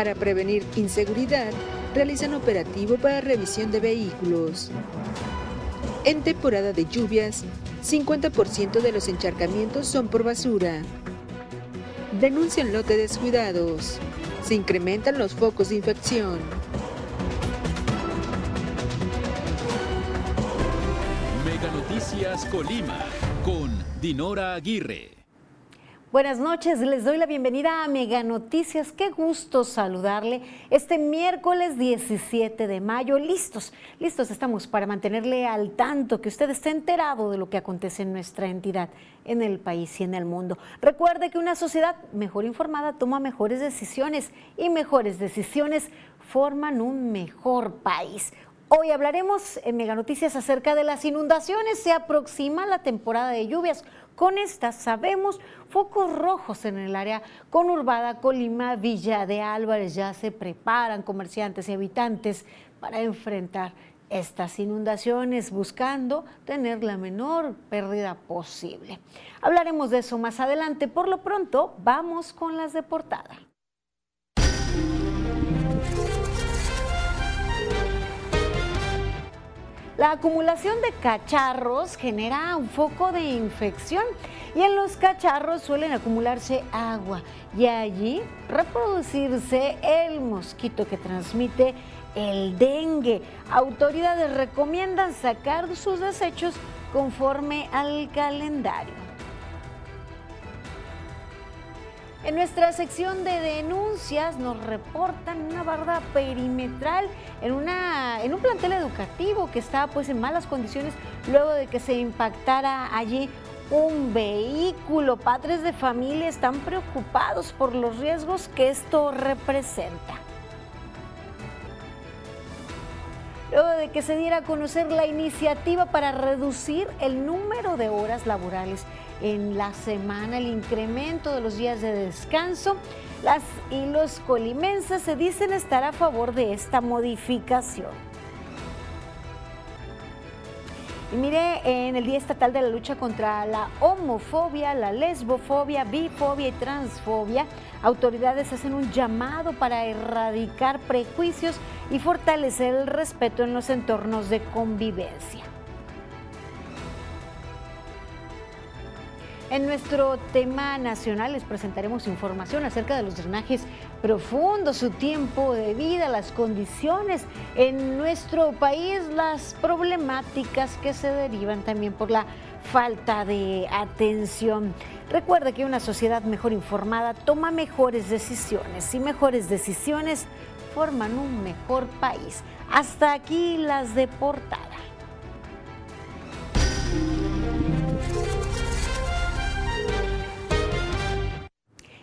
Para prevenir inseguridad, realizan operativo para revisión de vehículos. En temporada de lluvias, 50% de los encharcamientos son por basura. Denuncian lote descuidados. Se incrementan los focos de infección. Mega Noticias Colima con Dinora Aguirre. Buenas noches, les doy la bienvenida a Mega Noticias. Qué gusto saludarle este miércoles 17 de mayo. Listos, listos estamos para mantenerle al tanto, que usted esté enterado de lo que acontece en nuestra entidad, en el país y en el mundo. Recuerde que una sociedad mejor informada toma mejores decisiones y mejores decisiones forman un mejor país. Hoy hablaremos en Mega Noticias acerca de las inundaciones. Se aproxima la temporada de lluvias. Con estas sabemos focos rojos en el área conurbada Colima, Villa de Álvarez. Ya se preparan comerciantes y habitantes para enfrentar estas inundaciones buscando tener la menor pérdida posible. Hablaremos de eso más adelante. Por lo pronto, vamos con las de portada. La acumulación de cacharros genera un foco de infección y en los cacharros suelen acumularse agua y allí reproducirse el mosquito que transmite el dengue. Autoridades recomiendan sacar sus desechos conforme al calendario. En nuestra sección de denuncias nos reportan una barda perimetral en, una, en un plantel educativo que estaba pues en malas condiciones luego de que se impactara allí un vehículo. Padres de familia están preocupados por los riesgos que esto representa. luego de que se diera a conocer la iniciativa para reducir el número de horas laborales en la semana, el incremento de los días de descanso. Las y los colimenses se dicen estar a favor de esta modificación. Y mire, en el Día Estatal de la Lucha contra la Homofobia, la Lesbofobia, Bifobia y Transfobia, autoridades hacen un llamado para erradicar prejuicios y fortalecer el respeto en los entornos de convivencia. En nuestro tema nacional les presentaremos información acerca de los drenajes profundos, su tiempo de vida, las condiciones en nuestro país, las problemáticas que se derivan también por la falta de atención. Recuerda que una sociedad mejor informada toma mejores decisiones y mejores decisiones forman un mejor país. Hasta aquí las de portada.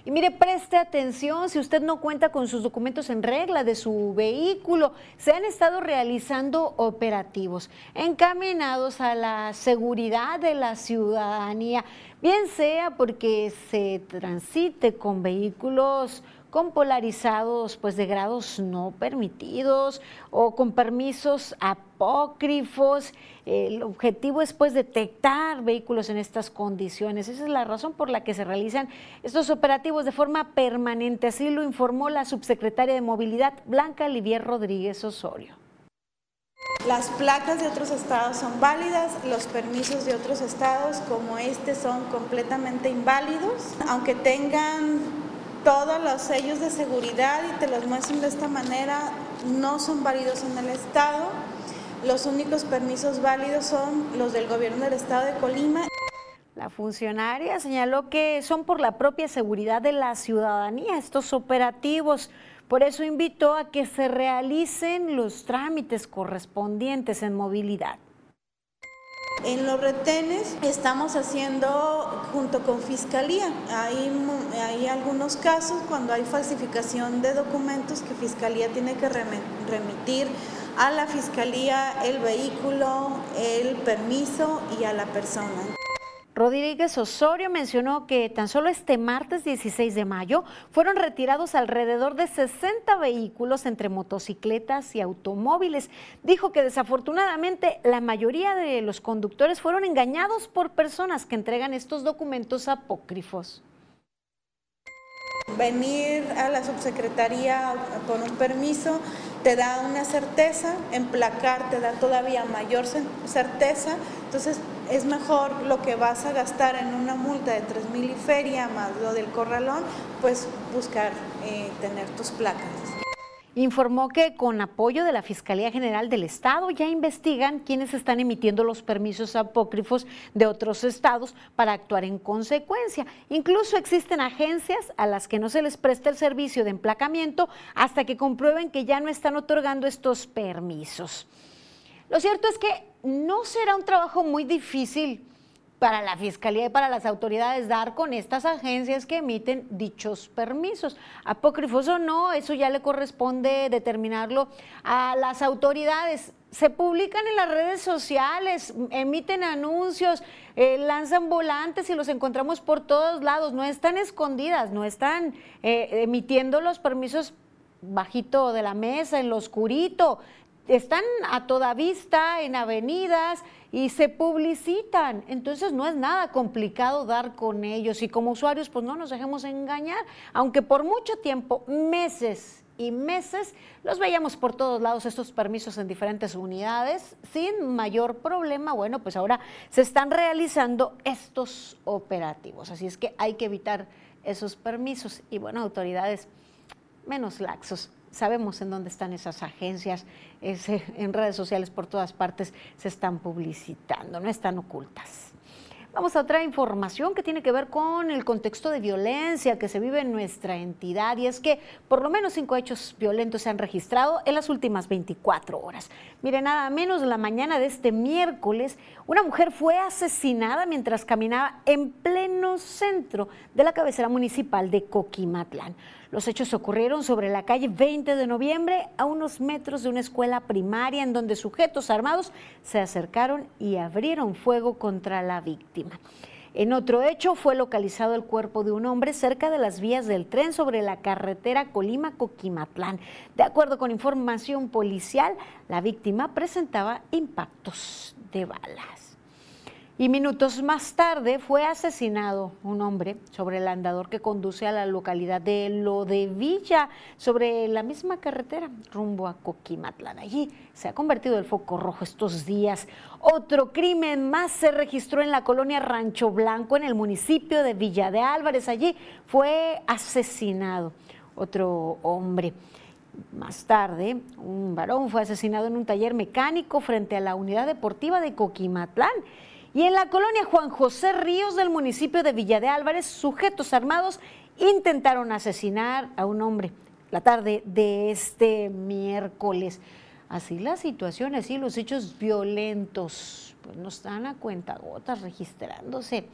Y mire, preste atención, si usted no cuenta con sus documentos en regla de su vehículo, se han estado realizando operativos encaminados a la seguridad de la ciudadanía, bien sea porque se transite con vehículos con polarizados pues de grados no permitidos o con permisos apócrifos. El objetivo es pues detectar vehículos en estas condiciones. Esa es la razón por la que se realizan estos operativos de forma permanente. Así lo informó la subsecretaria de Movilidad Blanca Livier Rodríguez Osorio. Las placas de otros estados son válidas, los permisos de otros estados como este son completamente inválidos, aunque tengan todos los sellos de seguridad y te los muestran de esta manera, no son válidos en el Estado. Los únicos permisos válidos son los del gobierno del Estado de Colima. La funcionaria señaló que son por la propia seguridad de la ciudadanía estos operativos. Por eso invitó a que se realicen los trámites correspondientes en movilidad. En los retenes estamos haciendo junto con Fiscalía. Hay, hay algunos casos cuando hay falsificación de documentos que Fiscalía tiene que remitir a la Fiscalía el vehículo, el permiso y a la persona. Rodríguez Osorio mencionó que tan solo este martes 16 de mayo fueron retirados alrededor de 60 vehículos entre motocicletas y automóviles. Dijo que desafortunadamente la mayoría de los conductores fueron engañados por personas que entregan estos documentos apócrifos. venir a la subsecretaría por un permiso te da una certeza, emplacar te da todavía mayor certeza, entonces es mejor lo que vas a gastar en una multa de 3 mil y feria más lo del corralón, pues buscar eh, tener tus placas informó que con apoyo de la Fiscalía General del Estado ya investigan quienes están emitiendo los permisos apócrifos de otros estados para actuar en consecuencia. Incluso existen agencias a las que no se les presta el servicio de emplacamiento hasta que comprueben que ya no están otorgando estos permisos. Lo cierto es que no será un trabajo muy difícil para la Fiscalía y para las autoridades dar con estas agencias que emiten dichos permisos. Apócrifos o no, eso ya le corresponde determinarlo a las autoridades. Se publican en las redes sociales, emiten anuncios, eh, lanzan volantes y los encontramos por todos lados. No están escondidas, no están eh, emitiendo los permisos bajito de la mesa, en lo oscurito. Están a toda vista, en avenidas, y se publicitan. Entonces no es nada complicado dar con ellos. Y como usuarios pues no nos dejemos engañar, aunque por mucho tiempo, meses y meses, los veíamos por todos lados estos permisos en diferentes unidades sin mayor problema. Bueno, pues ahora se están realizando estos operativos, así es que hay que evitar esos permisos. Y bueno, autoridades menos laxos sabemos en dónde están esas agencias, en redes sociales por todas partes se están publicitando, no están ocultas. Vamos a otra información que tiene que ver con el contexto de violencia que se vive en nuestra entidad y es que por lo menos cinco hechos violentos se han registrado en las últimas 24 horas. Mire, nada menos la mañana de este miércoles, una mujer fue asesinada mientras caminaba en pleno centro de la cabecera municipal de Coquimatlán. Los hechos ocurrieron sobre la calle 20 de noviembre, a unos metros de una escuela primaria en donde sujetos armados se acercaron y abrieron fuego contra la víctima. En otro hecho fue localizado el cuerpo de un hombre cerca de las vías del tren sobre la carretera Colima-Coquimatlán. De acuerdo con información policial, la víctima presentaba impactos de balas. Y minutos más tarde fue asesinado un hombre sobre el andador que conduce a la localidad de Lo de Villa, sobre la misma carretera rumbo a Coquimatlán. Allí se ha convertido el foco rojo estos días. Otro crimen más se registró en la colonia Rancho Blanco, en el municipio de Villa de Álvarez. Allí fue asesinado otro hombre. Más tarde, un varón fue asesinado en un taller mecánico frente a la unidad deportiva de Coquimatlán. Y en la colonia Juan José Ríos del municipio de Villa de Álvarez, sujetos armados intentaron asesinar a un hombre la tarde de este miércoles. Así la situación, así los hechos violentos, pues no están a cuenta gotas registrándose,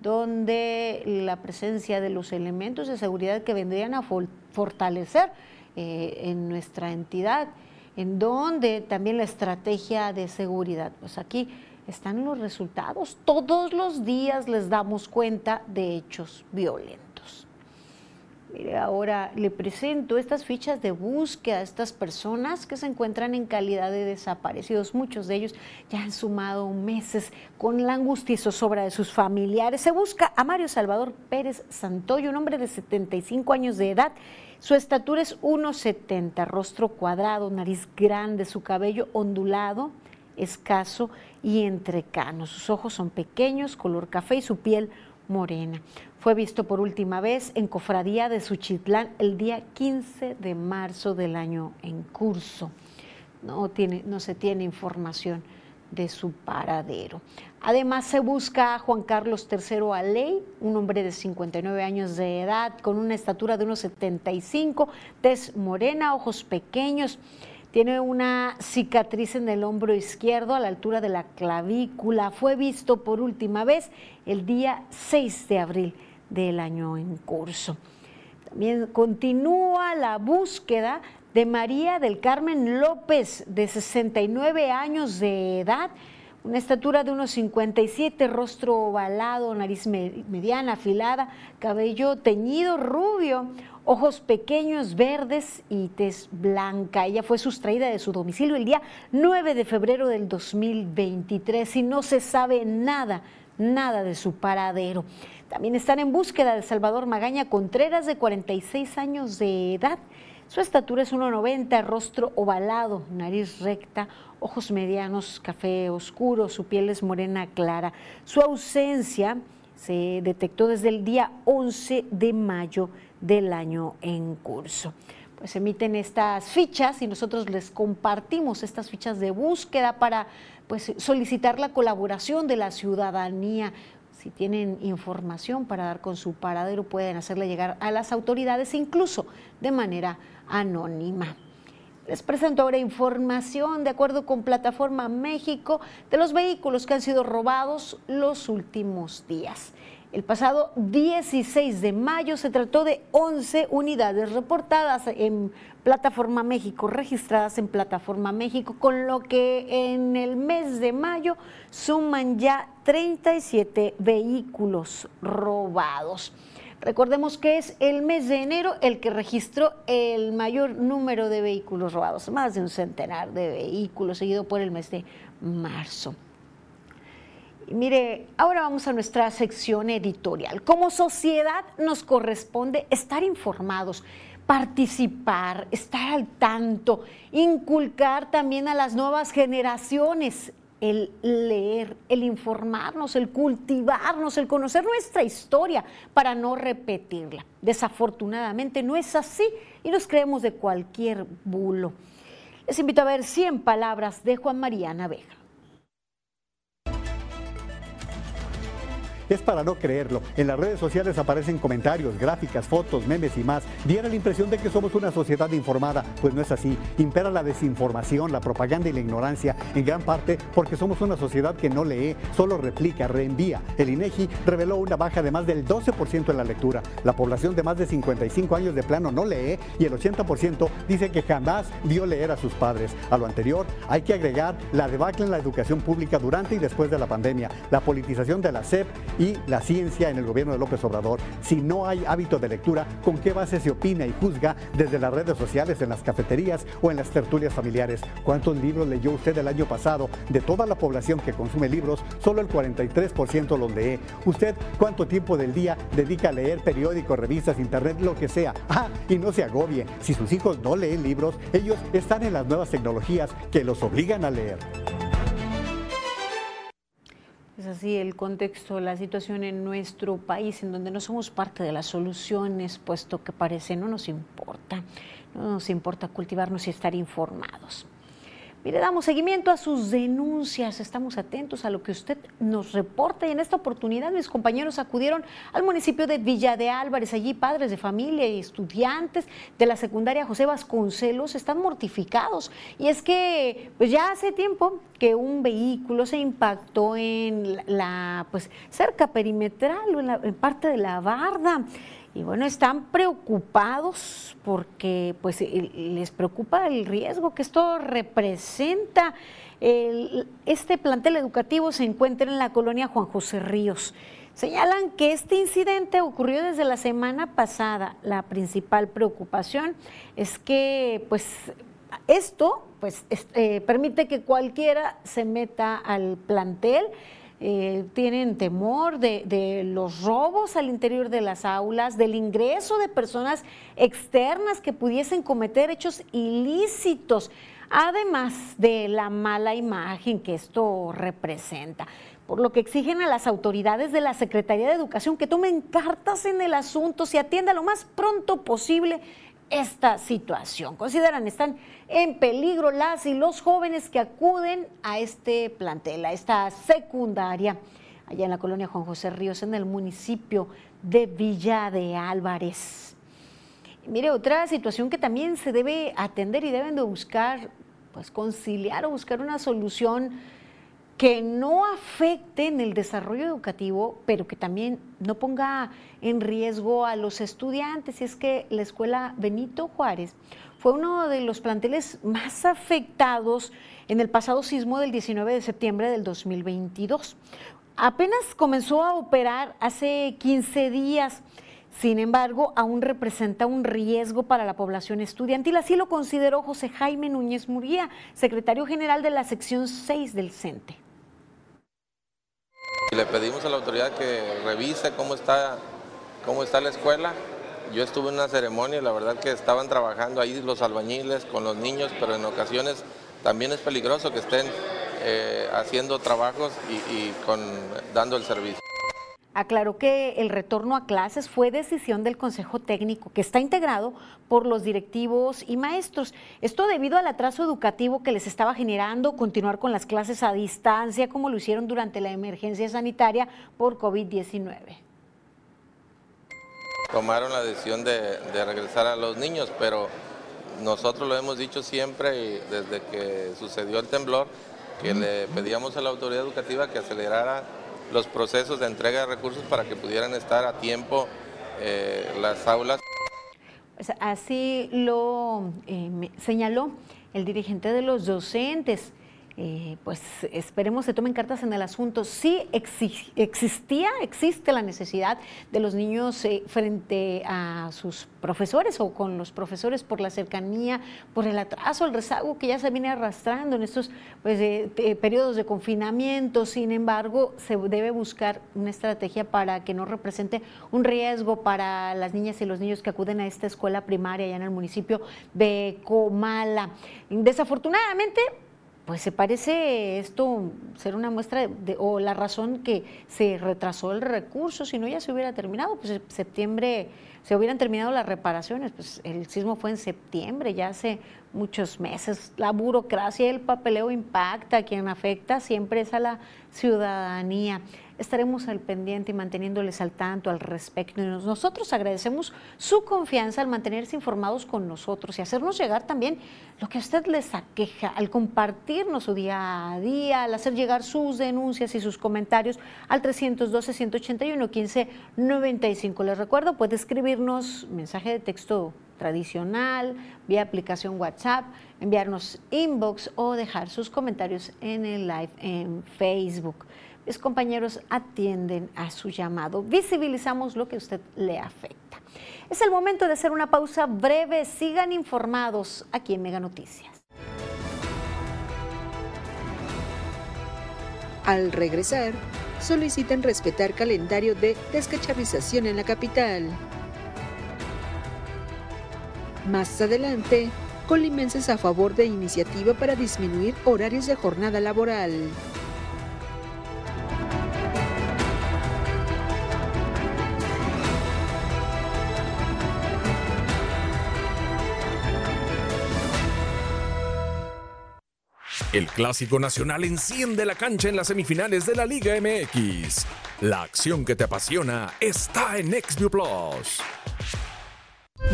donde la presencia de los elementos de seguridad que vendrían a fortalecer eh, en nuestra entidad, en donde también la estrategia de seguridad, pues aquí están los resultados. Todos los días les damos cuenta de hechos violentos. Mire, ahora le presento estas fichas de búsqueda a estas personas que se encuentran en calidad de desaparecidos. Muchos de ellos ya han sumado meses con la angustia y zozobra de sus familiares. Se busca a Mario Salvador Pérez Santoyo, un hombre de 75 años de edad. Su estatura es 1,70, rostro cuadrado, nariz grande, su cabello ondulado, escaso y entrecano. Sus ojos son pequeños, color café y su piel morena. Fue visto por última vez en Cofradía de Suchitlán el día 15 de marzo del año en curso. No, tiene, no se tiene información de su paradero. Además se busca a Juan Carlos III Aley, un hombre de 59 años de edad, con una estatura de unos 75, tez morena, ojos pequeños. Tiene una cicatriz en el hombro izquierdo a la altura de la clavícula. Fue visto por última vez el día 6 de abril del año en curso. También continúa la búsqueda de María del Carmen López, de 69 años de edad, una estatura de unos 57, rostro ovalado, nariz mediana, afilada, cabello teñido, rubio, ojos pequeños, verdes y tez blanca. Ella fue sustraída de su domicilio el día 9 de febrero del 2023 y no se sabe nada nada de su paradero. También están en búsqueda de Salvador Magaña Contreras, de 46 años de edad. Su estatura es 1,90, rostro ovalado, nariz recta, ojos medianos, café oscuro, su piel es morena clara. Su ausencia se detectó desde el día 11 de mayo del año en curso. Pues emiten estas fichas y nosotros les compartimos estas fichas de búsqueda para pues, solicitar la colaboración de la ciudadanía. Si tienen información para dar con su paradero, pueden hacerle llegar a las autoridades, incluso de manera anónima. Les presento ahora información de acuerdo con Plataforma México de los vehículos que han sido robados los últimos días. El pasado 16 de mayo se trató de 11 unidades reportadas en Plataforma México, registradas en Plataforma México, con lo que en el mes de mayo suman ya 37 vehículos robados. Recordemos que es el mes de enero el que registró el mayor número de vehículos robados, más de un centenar de vehículos, seguido por el mes de marzo. Mire, ahora vamos a nuestra sección editorial. Como sociedad nos corresponde estar informados, participar, estar al tanto, inculcar también a las nuevas generaciones el leer, el informarnos, el cultivarnos, el conocer nuestra historia para no repetirla. Desafortunadamente no es así y nos creemos de cualquier bulo. Les invito a ver 100 palabras de Juan María Naveja. Es para no creerlo. En las redes sociales aparecen comentarios, gráficas, fotos, memes y más. Diera la impresión de que somos una sociedad informada, pues no es así. Impera la desinformación, la propaganda y la ignorancia, en gran parte porque somos una sociedad que no lee, solo replica, reenvía. El INEGI reveló una baja de más del 12% en la lectura. La población de más de 55 años de plano no lee y el 80% dice que jamás vio leer a sus padres. A lo anterior, hay que agregar la debacle en la educación pública durante y después de la pandemia, la politización de la SEP y la ciencia en el gobierno de López Obrador. Si no hay hábito de lectura, ¿con qué base se opina y juzga desde las redes sociales, en las cafeterías o en las tertulias familiares? ¿Cuántos libros leyó usted el año pasado? De toda la población que consume libros, solo el 43% los lee. ¿Usted cuánto tiempo del día dedica a leer periódicos, revistas, internet, lo que sea? Ah, y no se agobie. Si sus hijos no leen libros, ellos están en las nuevas tecnologías que los obligan a leer. Es así el contexto, la situación en nuestro país, en donde no somos parte de las soluciones, puesto que parece no nos importa, no nos importa cultivarnos y estar informados. Mire, damos seguimiento a sus denuncias, estamos atentos a lo que usted nos reporta y en esta oportunidad mis compañeros acudieron al municipio de Villa de Álvarez, allí padres de familia y estudiantes de la secundaria José Vasconcelos están mortificados. Y es que pues ya hace tiempo que un vehículo se impactó en la pues cerca perimetral o en, en parte de la barda y bueno, están preocupados porque pues les preocupa el riesgo que esto representa. este plantel educativo se encuentra en la colonia Juan José Ríos. Señalan que este incidente ocurrió desde la semana pasada. La principal preocupación es que pues esto pues eh, permite que cualquiera se meta al plantel eh, tienen temor de, los robos al interior de las aulas, del ingreso de personas externas que pudiesen cometer hechos ilícitos, además de la mala imagen que esto representa por lo que exigen a las autoridades de la Secretaría de Educación que tomen cartas en el asunto, se atienda lo más pronto posible esta situación. Consideran están en peligro las y los jóvenes que acuden a este plantel, a esta secundaria, allá en la colonia Juan José Ríos, en el municipio de Villa de Álvarez. mire, otra situación que también se debe atender y deben de buscar, pues conciliar o buscar una solución que no afecte en el desarrollo educativo, pero que también no ponga en riesgo a los estudiantes. Y es que la escuela Benito Juárez fue uno de los planteles más afectados en el pasado sismo del 19 de septiembre del 2022. Apenas comenzó a operar hace 15 días. Sin embargo, aún representa un riesgo para la población estudiantil. Así lo consideró José Jaime Núñez Muría, secretario general de la sección 6 del CENTE Le pedimos a la autoridad que revise cómo está, cómo está la escuela. Yo estuve en una ceremonia y la verdad que estaban trabajando ahí los albañiles con los niños, pero en ocasiones también es peligroso que estén eh, haciendo trabajos y, con, dando el servicio. Aclaró que el retorno a clases fue decisión del Consejo Técnico, que está integrado por los directivos y maestros. Esto debido al atraso educativo que les estaba generando continuar con las clases a distancia, como lo hicieron durante la emergencia sanitaria por COVID-19. Tomaron la decisión de, regresar a los niños, pero nosotros lo hemos dicho siempre y desde que sucedió el temblor, que le pedíamos a la autoridad educativa que acelerara los procesos de entrega de recursos para que pudieran estar a tiempo eh, las aulas. Así lo eh, señaló el dirigente de los docentes. Eh, pues esperemos se tomen cartas en el asunto. Sí existía, existe la necesidad de los niños eh, frente a sus profesores o con los profesores por la cercanía, por el atraso, el rezago que ya se viene arrastrando en estos pues, eh, periodos de confinamiento. Sin embargo, se debe buscar una estrategia para que no represente un riesgo para las niñas y los niños que acuden a esta escuela primaria allá en el municipio de Comala. Desafortunadamente, pues se parece esto ser una muestra de, o la razón que se retrasó el recurso, si no ya se hubiera terminado, pues en septiembre se hubieran terminado las reparaciones, pues el sismo fue en septiembre, ya hace muchos meses. La burocracia y el papeleo impacta, quien afecta siempre es a la ciudadanía estaremos al pendiente y manteniéndoles al tanto al respecto. nosotros agradecemos su confianza al mantenerse informados con nosotros y hacernos llegar también lo que a usted les aqueja, al compartirnos su día a día, al hacer llegar sus denuncias y sus comentarios al 312-181-1595. Les recuerdo, puede escribirnos mensaje de texto tradicional, vía aplicación WhatsApp, enviarnos inbox o dejar sus comentarios en el live en Facebook mis compañeros atienden a su llamado. Visibilizamos lo que a usted le afecta. Es el momento de hacer una pausa breve. Sigan informados aquí en Mega Noticias. Al regresar, solicitan respetar calendario de descacharrización en la capital. Más adelante, colimenses a favor de iniciativa para disminuir horarios de jornada laboral. El Clásico Nacional enciende la cancha en las semifinales de la Liga MX. La acción que te apasiona está en XView Plus.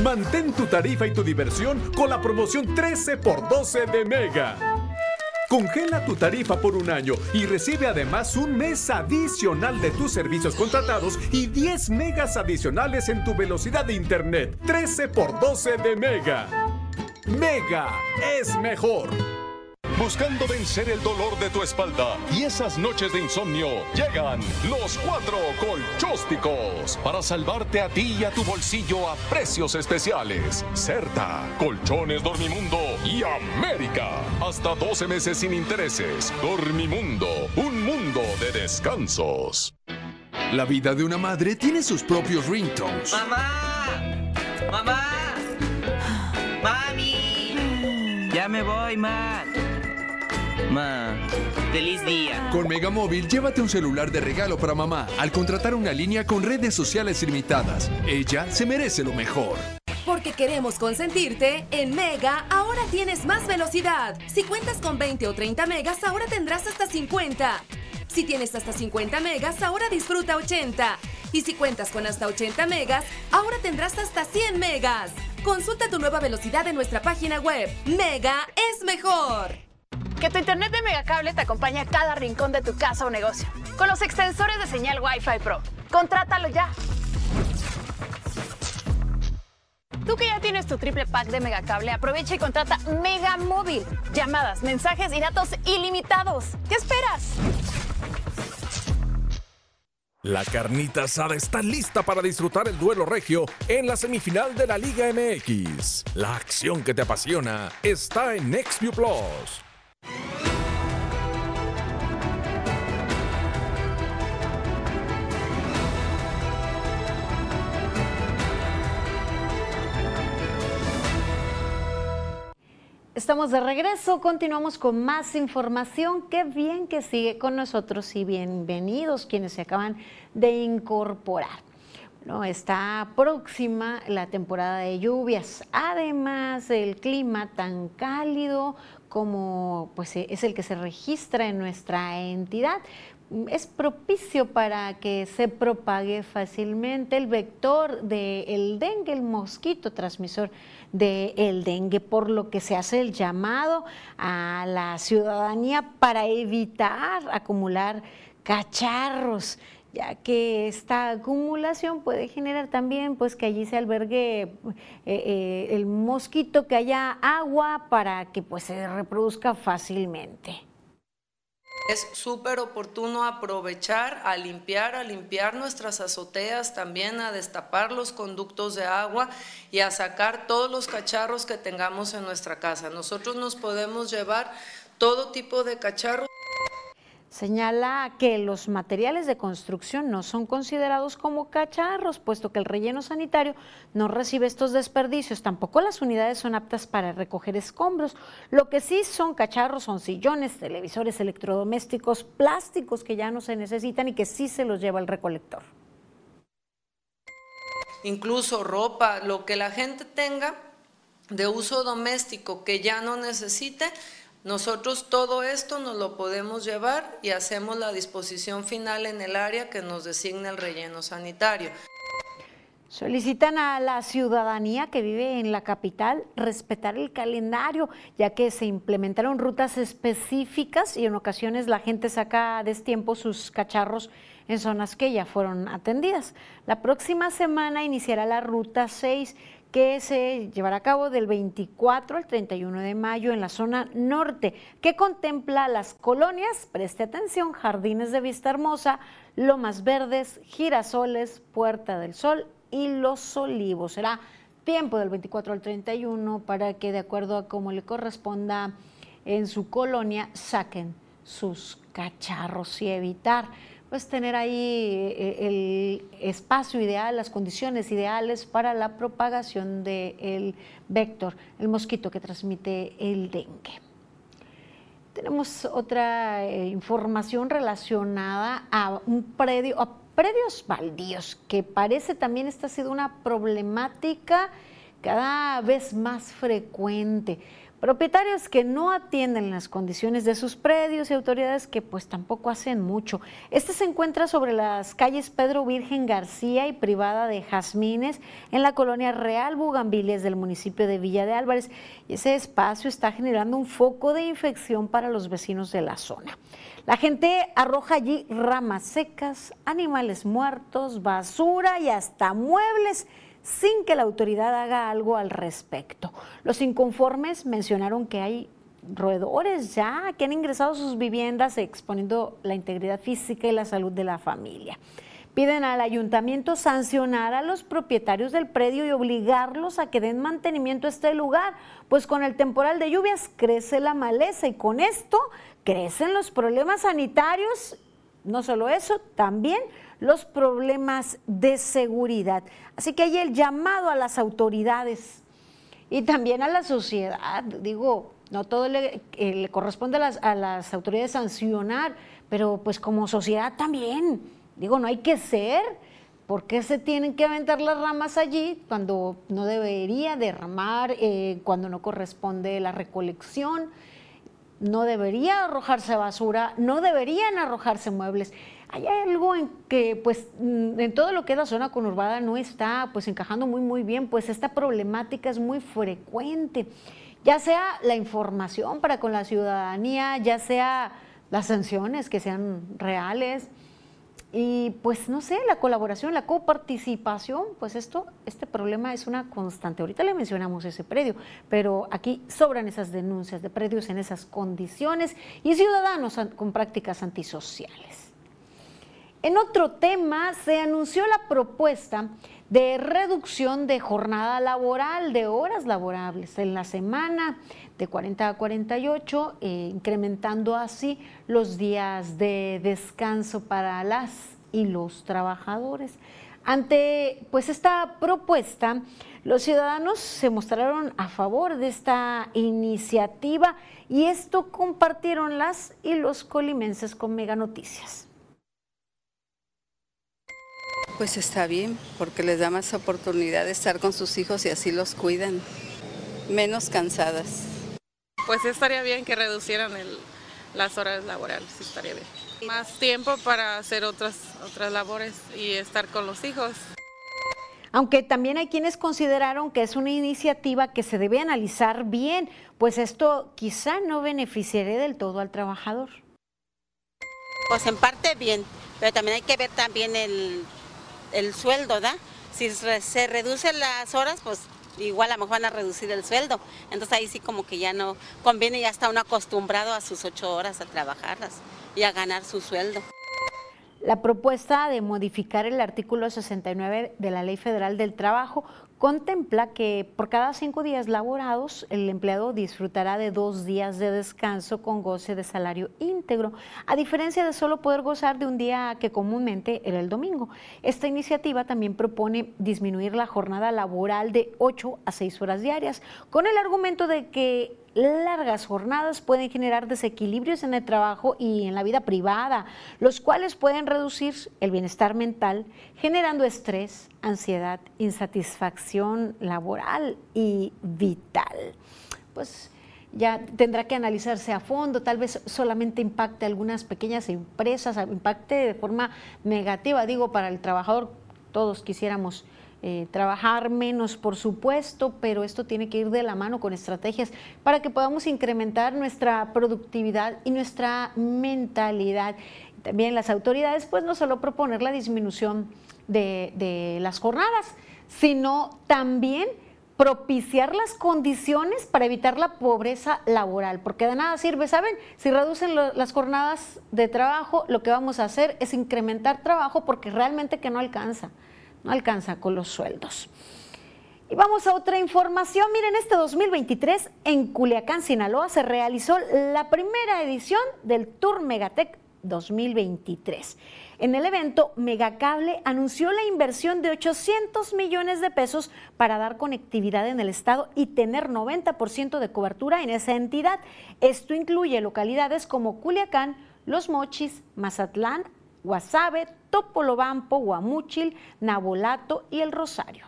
Mantén tu tarifa y tu diversión con la promoción 13x12 de Mega. Congela tu tarifa por un año y recibe además un mes adicional de tus servicios contratados y 10 megas adicionales en tu velocidad de internet. 13 por 12 de Mega. Mega es mejor. Buscando vencer el dolor de tu espalda y esas noches de insomnio, llegan los cuatro colchósticos para salvarte a ti y a tu bolsillo a precios especiales. Certa, Colchones Dormimundo y América. Hasta 12 meses sin intereses. Dormimundo, un mundo de descansos. La vida de una madre tiene sus propios ringtones. ¡Mamá! ¡Mamá! ¡Mami! Ya me voy, ma. Ma, feliz día. Con Megamóvil, llévate un celular de regalo para mamá al contratar una línea con redes sociales ilimitadas. Ella se merece lo mejor. Porque queremos consentirte, en Mega ahora tienes más velocidad. Si cuentas con 20 o 30 megas, ahora tendrás hasta 50. Si tienes hasta 50 megas, ahora disfruta 80. Y si cuentas con hasta 80 megas, ahora tendrás hasta 100 megas. Consulta tu nueva velocidad en nuestra página web. Mega es mejor. Que tu internet de Megacable te acompañe a cada rincón de tu casa o negocio. Con los extensores de señal Wi-Fi Pro. Contrátalo ya. Tú que ya tienes tu triple pack de Megacable, aprovecha y contrata Mega Móvil. Llamadas, mensajes y datos ilimitados. ¿Qué esperas? La carnita asada está lista para disfrutar el duelo regio en la semifinal de la Liga MX. La acción que te apasiona está en NextView Plus. Estamos de regreso, continuamos con más información. Qué bien que sigue con nosotros y bienvenidos quienes se acaban de incorporar. No, está próxima la temporada de lluvias. Además, el clima tan cálido como pues, es el que se registra en nuestra entidad, es propicio para que se propague fácilmente el vector del dengue, el mosquito transmisor del dengue, por lo que se hace el llamado a la ciudadanía para evitar acumular cacharros ya que esta acumulación puede generar también pues que allí se albergue eh, eh, el mosquito, que haya agua para que pues se reproduzca fácilmente. Es súper oportuno aprovechar a limpiar, a limpiar nuestras azoteas, también a destapar los conductos de agua y a sacar todos los cacharros que tengamos en nuestra casa. Nosotros nos podemos llevar todo tipo de cacharros. Señala que los materiales de construcción no son considerados como cacharros, puesto que el relleno sanitario no recibe estos desperdicios. Tampoco las unidades son aptas para recoger escombros. Lo que sí son cacharros son sillones, televisores electrodomésticos, plásticos que ya no se necesitan y que sí se los lleva el recolector. Incluso ropa, lo que la gente tenga de uso doméstico que ya no necesite, nosotros todo esto nos lo podemos llevar y hacemos la disposición final en el área que nos designa el relleno sanitario. Solicitan a la ciudadanía que vive en la capital respetar el calendario, ya que se implementaron rutas específicas y en ocasiones la gente saca a destiempo sus cacharros en zonas que ya fueron atendidas. La próxima semana iniciará la ruta 6 que se llevará a cabo del 24 al 31 de mayo en la zona norte, que contempla las colonias, preste atención, Jardines de Vista Hermosa, Lomas Verdes, Girasoles, Puerta del Sol y Los Olivos. Será tiempo del 24 al 31 para que de acuerdo a cómo le corresponda en su colonia saquen sus cacharros y evitar pues tener ahí eh, el espacio ideal, las condiciones ideales para la propagación del vector, el mosquito que transmite el dengue. Tenemos otra eh, información relacionada a un predio, a predios baldíos, que parece también esta ha sido una problemática cada vez más frecuente. Propietarios que no atienden las condiciones de sus predios y autoridades que pues tampoco hacen mucho. Este se encuentra sobre las calles Pedro Virgen García y privada de Jazmines en la colonia Real Bugambiles del municipio de Villa de Álvarez. Y ese espacio está generando un foco de infección para los vecinos de la zona. La gente arroja allí ramas secas, animales muertos, basura y hasta muebles sin que la autoridad haga algo al respecto. Los inconformes mencionaron que hay roedores ya que han ingresado sus viviendas exponiendo la integridad física y la salud de la familia. Piden al ayuntamiento sancionar a los propietarios del predio y obligarlos a que den mantenimiento a este lugar, pues con el temporal de lluvias crece la maleza y con esto crecen los problemas sanitarios. No solo eso, también los problemas de seguridad. Así que hay el llamado a las autoridades y también a la sociedad. Digo, no todo le, eh, corresponde a las, autoridades sancionar, pero pues como sociedad también. Digo, no hay que ser. ¿Por qué se tienen que aventar las ramas allí cuando no debería derramar, eh, cuando no corresponde la recolección? No debería arrojarse basura, no deberían arrojarse muebles hay algo en que pues mm, en todo lo que es la zona conurbada no está pues encajando muy muy bien, pues esta problemática es muy frecuente, ya sea la información para con la ciudadanía, ya sea las sanciones que sean reales y pues no sé, la colaboración, la coparticipación, pues esto, este problema es una constante. Ahorita le mencionamos ese predio, pero aquí sobran esas denuncias de predios en esas condiciones y ciudadanos con prácticas antisociales. En otro tema, se anunció la propuesta de reducción de jornada laboral, de horas laborables en la semana de 40 a 48, eh, incrementando así los días de descanso para las y los trabajadores. Ante pues esta propuesta, los ciudadanos se mostraron a favor de esta iniciativa y esto compartieron las y los colimenses con Mega Noticias. Pues está bien, porque les da más oportunidad de estar con sus hijos y así los cuidan, menos cansadas. Pues estaría bien que reducieran las horas laborales, estaría bien. Más tiempo para hacer otras, otras labores y estar con los hijos. Aunque también hay quienes consideraron que es una iniciativa que se debe analizar bien, pues esto quizá no beneficiaría del todo al trabajador. Pues en parte bien, pero también hay que ver también el, el sueldo, ¿da? Si se reducen las horas, pues igual a lo mejor van a reducir el sueldo. Entonces ahí sí como que ya no conviene, ya está uno acostumbrado a sus ocho horas a trabajarlas y a ganar su sueldo. La propuesta de modificar el artículo 69 de la Ley Federal del Trabajo contempla que por cada cinco días laborados el empleado disfrutará de dos días de descanso con goce de salario íntegro, a diferencia de solo poder gozar de un día que comúnmente era el domingo. Esta iniciativa también propone disminuir la jornada laboral de 8 a 6 horas diarias, con el argumento de que largas jornadas pueden generar desequilibrios en el trabajo y en la vida privada, los cuales pueden reducir el bienestar mental, generando estrés, ansiedad, insatisfacción laboral y vital. Pues ya tendrá que analizarse a fondo, tal vez solamente impacte a algunas pequeñas empresas, impacte de forma negativa, digo, para el trabajador, todos quisiéramos eh, trabajar menos, por supuesto, pero esto tiene que ir de la mano con estrategias para que podamos incrementar nuestra productividad y nuestra mentalidad. También las autoridades, pues no solo proponer la disminución de, las jornadas, sino también propiciar las condiciones para evitar la pobreza laboral, porque de nada sirve, ¿saben? Si reducen las jornadas de trabajo, lo que vamos a hacer es incrementar trabajo porque realmente que no alcanza no alcanza con los sueldos. Y vamos a otra información. Miren, este 2023 en Culiacán, Sinaloa, se realizó la primera edición del Tour Megatech 2023. En el evento, Megacable anunció la inversión de 800 millones de pesos para dar conectividad en el estado y tener 90% de cobertura en esa entidad. Esto incluye localidades como Culiacán, Los Mochis, Mazatlán, Guasave, Topolobampo, Guamúchil, Nabolato y El Rosario.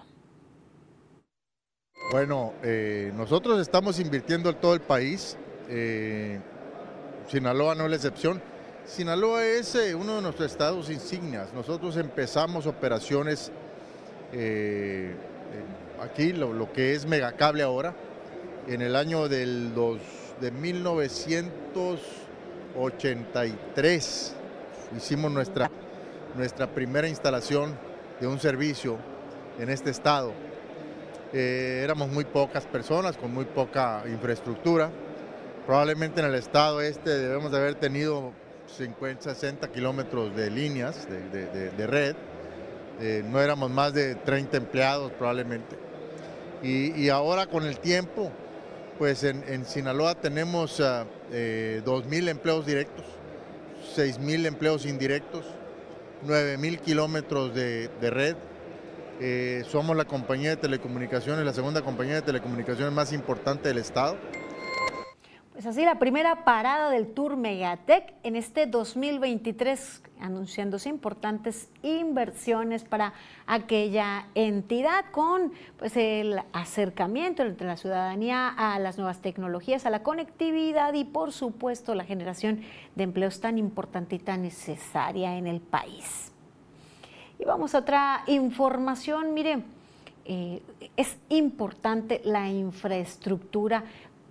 Bueno, eh, nosotros estamos invirtiendo en todo el país. Eh, Sinaloa no es la excepción. Sinaloa es eh, uno de nuestros estados insignias. Nosotros empezamos operaciones aquí, lo, que es Megacable ahora, en el año del dos, de 1983 hicimos nuestra, nuestra primera instalación de un servicio en este estado. Eh, éramos muy pocas personas con muy poca infraestructura. Probablemente en el estado este debemos de haber tenido 50, 60 kilómetros de líneas de, red. Eh, no éramos más de 30 empleados probablemente. Y, ahora con el tiempo, pues en, Sinaloa tenemos 2.000 eh, empleos directos 6 mil empleos indirectos, 9 mil kilómetros de, red. Eh, somos la compañía de telecomunicaciones, la segunda compañía de telecomunicaciones más importante del Estado. Pues así la primera parada del Tour Megatech en este 2023, anunciándose importantes inversiones para aquella entidad con pues el acercamiento entre la ciudadanía a las nuevas tecnologías, a la conectividad y por supuesto la generación de empleos tan importante y tan necesaria en el país. Y vamos a otra información, mire, eh, es importante la infraestructura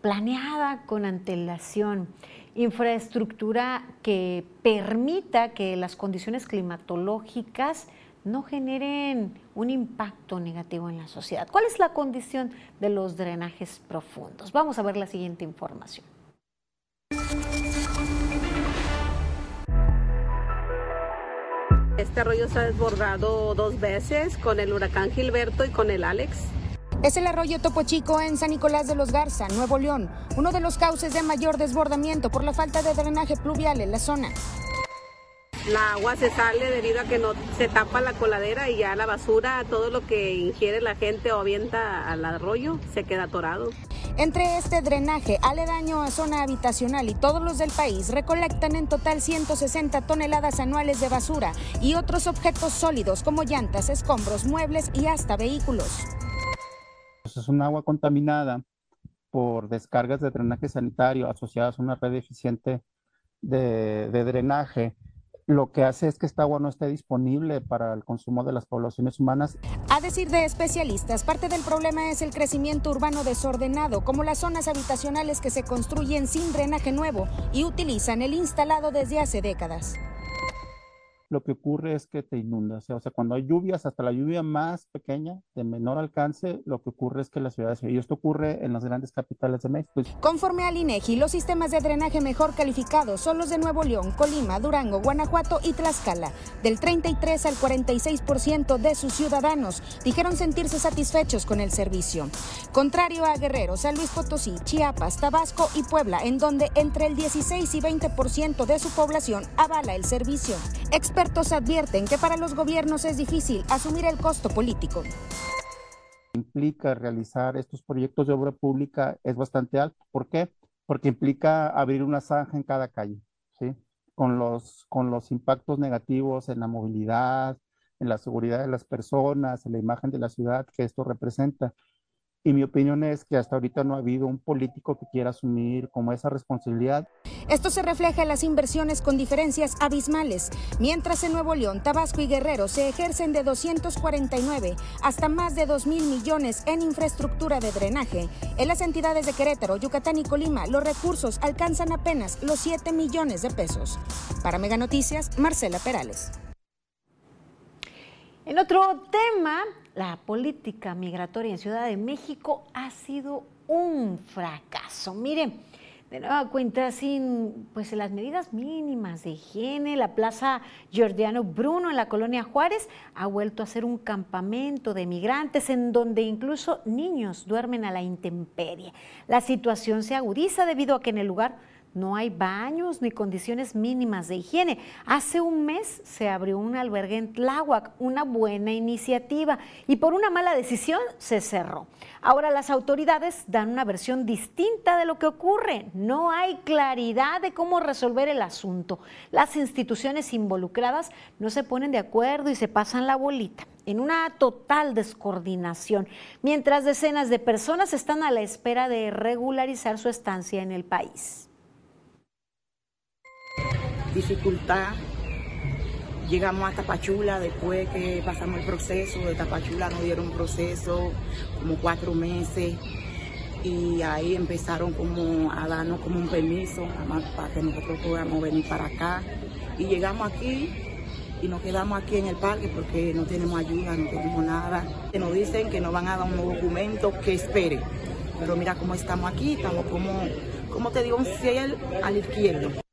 planeada con antelación, infraestructura que permita que las condiciones climatológicas no generen un impacto negativo en la sociedad. ¿Cuál es la condición de los drenajes profundos? Vamos a ver la siguiente información. Este arroyo se ha desbordado dos veces con el huracán Gilberto y con el Alex. Es el arroyo Topo Chico en San Nicolás de los Garza, Nuevo León, uno de los cauces de mayor desbordamiento por la falta de drenaje pluvial en la zona. La agua se sale debido a que no se tapa la coladera y ya la basura, todo lo que ingiere la gente o avienta al arroyo, se queda atorado. Entre este drenaje aledaño a zona habitacional y todos los del país recolectan en total 160 toneladas anuales de basura y otros objetos sólidos como llantas, escombros, muebles y hasta vehículos. Pues es un agua contaminada por descargas de drenaje sanitario asociadas a una red eficiente de, de drenaje lo que hace es que esta agua no esté disponible para el consumo de las poblaciones humanas. A decir de especialistas, parte del problema es el crecimiento urbano desordenado, como las zonas habitacionales que se construyen sin drenaje nuevo y utilizan el instalado desde hace décadas lo que ocurre es que te inundas. O sea, cuando hay lluvias, hasta la lluvia más pequeña, de menor alcance, lo que ocurre es que las ciudades, y esto ocurre en las grandes capitales de México. Conforme al INEGI, los sistemas de drenaje mejor calificados son los de Nuevo León, Colima, Durango, Guanajuato y Tlaxcala. Del 33 al 46% de sus ciudadanos dijeron sentirse satisfechos con el servicio. Contrario a Guerrero, San Luis Potosí, Chiapas, Tabasco y Puebla, en donde entre el 16 y 20% de su población avala el servicio expertos advierten que para los gobiernos es difícil asumir el costo político. Implica realizar estos proyectos de obra pública es bastante alto. ¿Por qué? Porque implica abrir una zanja en cada calle, ¿sí? Con los, con los impactos negativos en la movilidad, en la seguridad de las personas, en la imagen de la ciudad que esto representa. Y mi opinión es que hasta ahorita no ha habido un político que quiera asumir como esa responsabilidad. Esto se refleja en las inversiones con diferencias abismales, mientras en Nuevo León, Tabasco y Guerrero se ejercen de 249 hasta más de 2 mil millones en infraestructura de drenaje. En las entidades de Querétaro, Yucatán y Colima, los recursos alcanzan apenas los 7 millones de pesos. Para Mega Noticias, Marcela Perales. En otro tema, la política migratoria en Ciudad de México ha sido un fracaso. Miren, de nueva cuenta, sin pues, las medidas mínimas de higiene, la Plaza Giordano Bruno en la colonia Juárez ha vuelto a ser un campamento de migrantes en donde incluso niños duermen a la intemperie. La situación se agudiza debido a que en el lugar no hay baños ni condiciones mínimas de higiene. Hace un mes se abrió un albergue en Tláhuac, una buena iniciativa, y por una mala decisión se cerró. Ahora las autoridades dan una versión distinta de lo que ocurre. No hay claridad de cómo resolver el asunto. Las instituciones involucradas no se ponen de acuerdo y se pasan la bolita en una total descoordinación, mientras decenas de personas están a la espera de regularizar su estancia en el país dificultad. Llegamos a Tapachula después que pasamos el proceso. De Tapachula nos dieron un proceso como cuatro meses y ahí empezaron como a darnos como un permiso para que nosotros podamos venir para acá. Y llegamos aquí y nos quedamos aquí en el parque porque no tenemos ayuda, no tenemos nada. Nos dicen que nos van a dar un documento que espere. Pero mira cómo estamos aquí, estamos como, como te digo, un cielo al izquierdo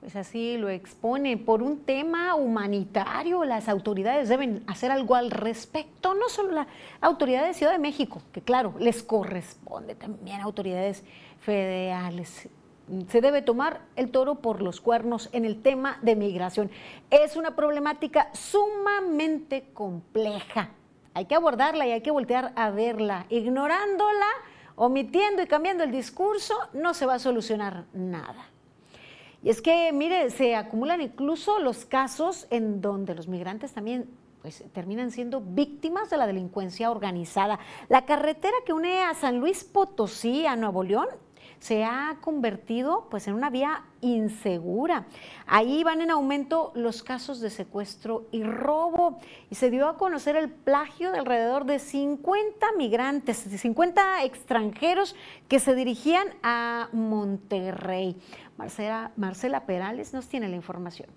pues así lo expone, por un tema humanitario, las autoridades deben hacer algo al respecto, no solo la autoridad de Ciudad de México, que claro, les corresponde también a autoridades federales. Se debe tomar el toro por los cuernos en el tema de migración. Es una problemática sumamente compleja. Hay que abordarla y hay que voltear a verla. Ignorándola, omitiendo y cambiando el discurso, no se va a solucionar nada. Y es que, mire, se acumulan incluso los casos en donde los migrantes también pues, terminan siendo víctimas de la delincuencia organizada. La carretera que une a San Luis Potosí a Nuevo León se ha convertido pues en una vía insegura. Ahí van en aumento los casos de secuestro y robo y se dio a conocer el plagio de alrededor de 50 migrantes, de 50 extranjeros que se dirigían a Monterrey. Marcela, Perales nos tiene la información.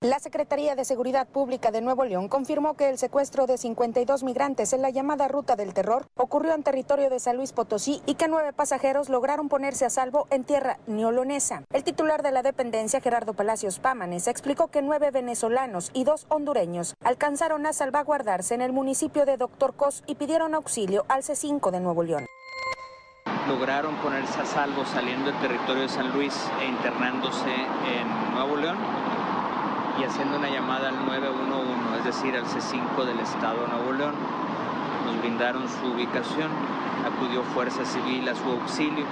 La Secretaría de Seguridad Pública de Nuevo León confirmó que el secuestro de 52 migrantes en la llamada Ruta del Terror ocurrió en territorio de San Luis Potosí y que nueve pasajeros lograron ponerse a salvo en tierra neolonesa. El titular de la dependencia, Gerardo Palacios Pámanes, explicó que nueve venezolanos y dos hondureños alcanzaron a salvaguardarse en el municipio de Doctor Cos y pidieron auxilio al C5 de Nuevo León lograron ponerse a salvo saliendo del territorio de San Luis e internándose en León y haciendo una llamada al 911, es decir, al C5 del Estado de Nuevo León. Nos brindaron su ubicación, acudió Fuerza Civil a su auxilio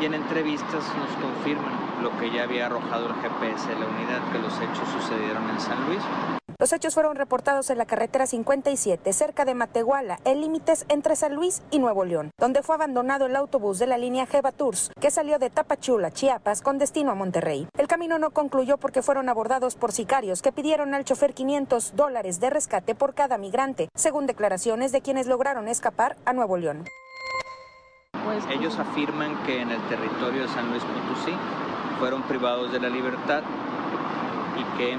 y en entrevistas nos confirman lo que ya había arrojado el GPS de la unidad, que los hechos sucedieron en San Luis. Los hechos fueron reportados en la carretera 57, cerca de Matehuala, en límites entre San Luis y Nuevo León, donde fue abandonado el autobús de la línea Jeva Tours, que salió de Tapachula, Chiapas, con destino a Monterrey. El camino no concluyó porque fueron abordados por sicarios que pidieron al chofer 500 dólares de rescate por cada migrante, según declaraciones de quienes lograron escapar a Nuevo León. Ellos afirman que en el territorio de San Luis Potosí fueron privados de la libertad y que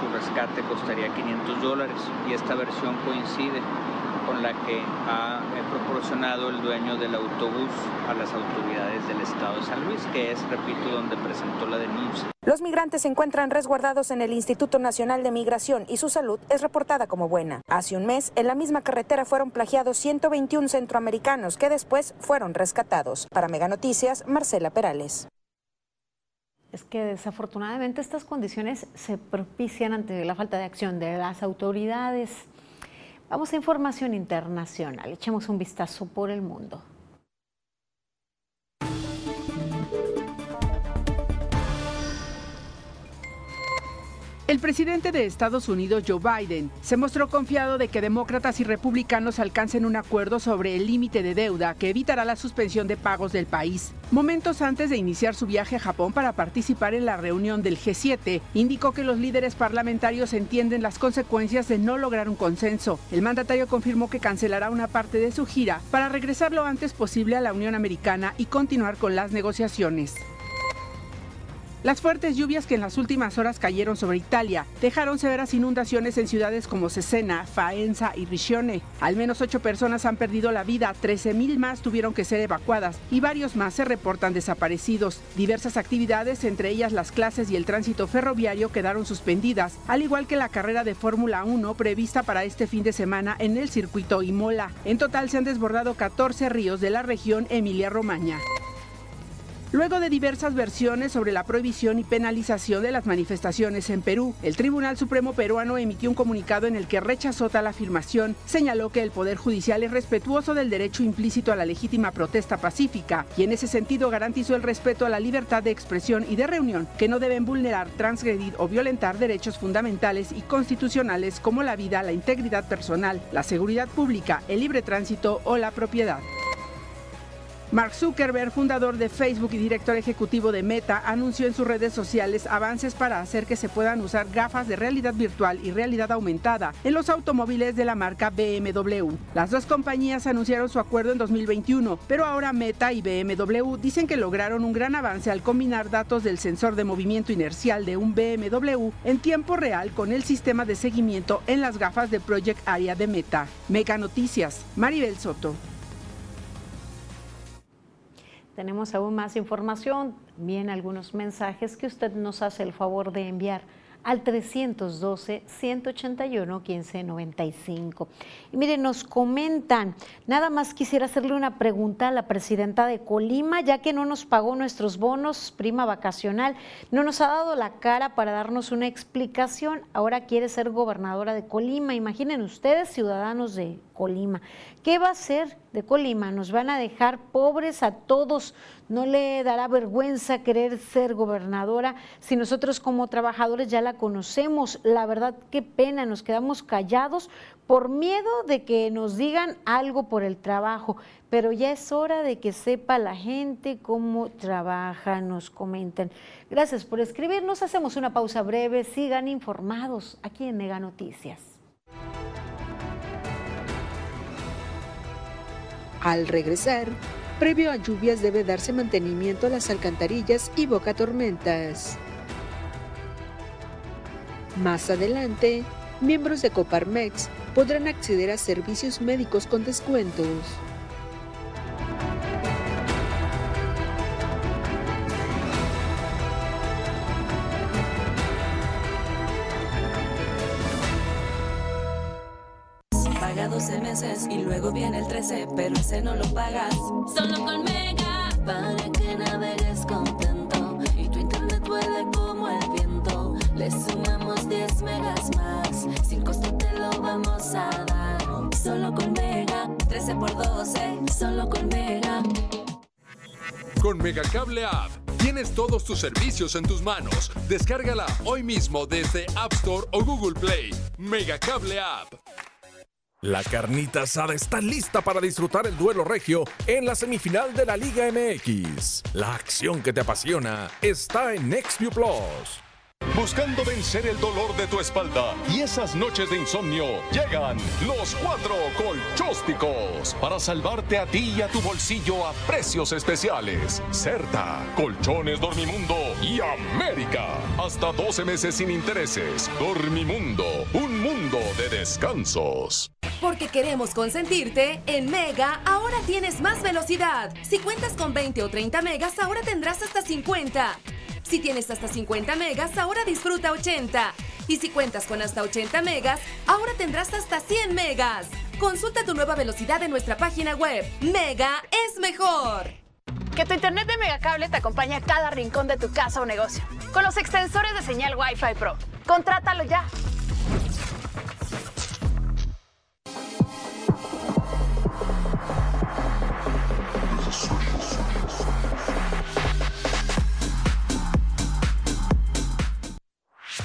su rescate costaría 500 dólares y esta versión coincide con la que ha eh, proporcionado el dueño del autobús a las autoridades del estado de San Luis, que es, repito, donde presentó la denuncia. Los migrantes se encuentran resguardados en el Instituto Nacional de Migración y su salud es reportada como buena. Hace un mes, en la misma carretera fueron plagiados 121 centroamericanos que después fueron rescatados. Para Mega Noticias, Marcela Perales. Es que desafortunadamente estas condiciones se propician ante la falta de acción de las autoridades. Vamos a información internacional. Echemos un vistazo por el mundo. El presidente de Estados Unidos, Joe Biden, se mostró confiado de que demócratas y republicanos alcancen un acuerdo sobre el límite de deuda que evitará la suspensión de pagos del país. Momentos antes de iniciar su viaje a Japón para participar en la reunión del G7, indicó que los líderes parlamentarios entienden las consecuencias de no lograr un consenso. El mandatario confirmó que cancelará una parte de su gira para regresar lo antes posible a la Unión Americana y continuar con las negociaciones. Las fuertes lluvias que en las últimas horas cayeron sobre Italia dejaron severas inundaciones en ciudades como Cesena, Faenza y Riccione. Al menos ocho personas han perdido la vida, 13.000 más tuvieron que ser evacuadas y varios más se reportan desaparecidos. Diversas actividades, entre ellas las clases y el tránsito ferroviario, quedaron suspendidas, al igual que la carrera de Fórmula 1 prevista para este fin de semana en el circuito Imola. En total se han desbordado 14 ríos de la región Emilia-Romagna. Luego de diversas versiones sobre la prohibición y penalización de las manifestaciones en Perú, el Tribunal Supremo peruano emitió un comunicado en el que rechazó tal afirmación, señaló que el Poder Judicial es respetuoso del derecho implícito a la legítima protesta pacífica y en ese sentido garantizó el respeto a la libertad de expresión y de reunión, que no deben vulnerar, transgredir o violentar derechos fundamentales y constitucionales como la vida, la integridad personal, la seguridad pública, el libre tránsito o la propiedad. Mark Zuckerberg, fundador de Facebook y director ejecutivo de Meta, anunció en sus redes sociales avances para hacer que se puedan usar gafas de realidad virtual y realidad aumentada en los automóviles de la marca BMW. Las dos compañías anunciaron su acuerdo en 2021, pero ahora Meta y BMW dicen que lograron un gran avance al combinar datos del sensor de movimiento inercial de un BMW en tiempo real con el sistema de seguimiento en las gafas de Project Area de Meta. Mega Noticias, Maribel Soto. Tenemos aún más información, bien algunos mensajes que usted nos hace el favor de enviar al 312-181-1595. Y miren, nos comentan, nada más quisiera hacerle una pregunta a la presidenta de Colima, ya que no nos pagó nuestros bonos, prima vacacional, no nos ha dado la cara para darnos una explicación, ahora quiere ser gobernadora de Colima. Imaginen ustedes, ciudadanos de Colima, ¿qué va a hacer de Colima? Nos van a dejar pobres a todos no le dará vergüenza querer ser gobernadora si nosotros como trabajadores ya la conocemos. La verdad, qué pena, nos quedamos callados por miedo de que nos digan algo por el trabajo, pero ya es hora de que sepa la gente cómo trabaja, nos comenten. Gracias por escribirnos, hacemos una pausa breve, sigan informados aquí en Mega Noticias. Al regresar, Previo a lluvias debe darse mantenimiento a las alcantarillas y boca tormentas. Más adelante, miembros de Coparmex podrán acceder a servicios médicos con descuentos. 12 meses y luego viene el 13, pero ese no lo pagas. Solo con Mega, para que navegues contento y tu internet vuele como el viento. Le sumamos 10 megas más, sin costo te lo vamos a dar. Solo con Mega, 13 por 12, solo con Mega. Con Megacable App tienes todos tus servicios en tus manos. Descárgala hoy mismo desde App Store o Google Play. Megacable App. La carnita asada está lista para disfrutar el duelo regio en la semifinal de la Liga MX. La acción que te apasiona está en NextView Plus. Buscando vencer el dolor de tu espalda y esas noches de insomnio, llegan los cuatro colchósticos para salvarte a ti y a tu bolsillo a precios especiales. Certa, Colchones Dormimundo y América. Hasta 12 meses sin intereses. Dormimundo, un mundo de descansos. Porque queremos consentirte, en Mega ahora tienes más velocidad. Si cuentas con 20 o 30 megas, ahora tendrás hasta 50. Si tienes hasta 50 megas, ahora disfruta 80. Y si cuentas con hasta 80 megas, ahora tendrás hasta 100 megas. Consulta tu nueva velocidad en nuestra página web. Mega es mejor. Que tu internet de Megacable te acompañe a cada rincón de tu casa o negocio. Con los extensores de señal Wi-Fi Pro. Contrátalo ya.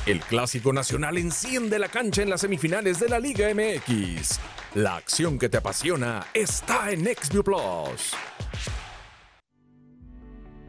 El clásico nacional enciende la cancha en las semifinales de la Liga MX. La acción que te apasiona está en NextView Plus.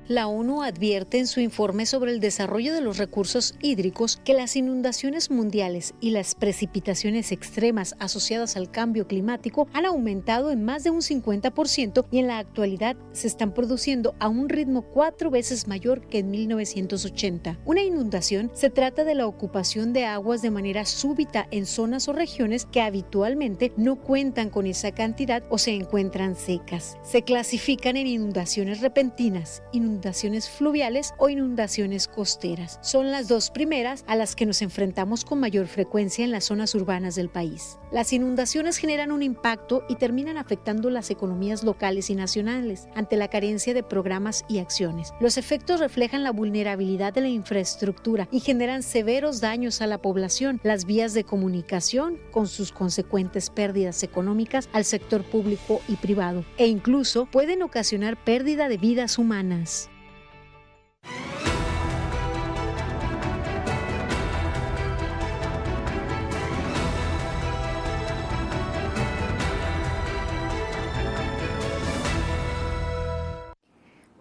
La ONU advierte en su informe sobre el desarrollo de los recursos hídricos que las inundaciones mundiales y las precipitaciones extremas asociadas al cambio climático han aumentado en más de un 50% y en la actualidad se están produciendo a un ritmo cuatro veces mayor que en 1980. Una inundación se trata de la ocupación de aguas de manera súbita en zonas o regiones que habitualmente no cuentan con esa cantidad o se encuentran secas. Se clasifican en inundaciones repentinas, inundaciones fluviales o inundaciones costeras. Son las dos primeras a las que nos enfrentamos con mayor frecuencia en las zonas urbanas del país. Las inundaciones generan un impacto y terminan afectando las economías locales y nacionales ante la carencia de programas y acciones. Los efectos reflejan la vulnerabilidad de la infraestructura y generan severos daños a la población, las vías de comunicación con sus consecuentes pérdidas económicas al sector público y privado e incluso pueden ocasionar pérdida de vidas humanas.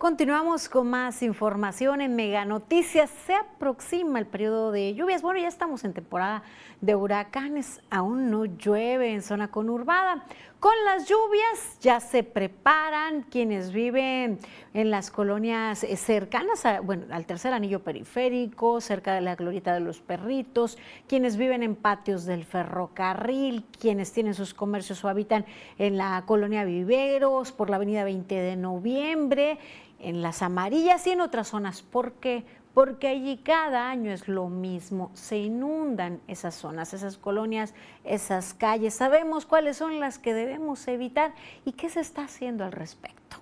Continuamos con más información en Mega Noticias. Se aproxima el periodo de lluvias. Bueno, ya estamos en temporada de huracanes. Aún no llueve en zona conurbada. Con las lluvias ya se preparan quienes viven en las colonias cercanas bueno, al tercer anillo periférico, cerca de la glorieta de los perritos, quienes viven en patios del ferrocarril, quienes tienen sus comercios o habitan en la colonia Viveros, por la avenida 20 de noviembre en las amarillas y en otras zonas. ¿Por qué? Porque allí cada año es lo mismo, se inundan esas zonas, esas colonias, esas calles. Sabemos cuáles son las que debemos evitar y qué se está haciendo al respecto.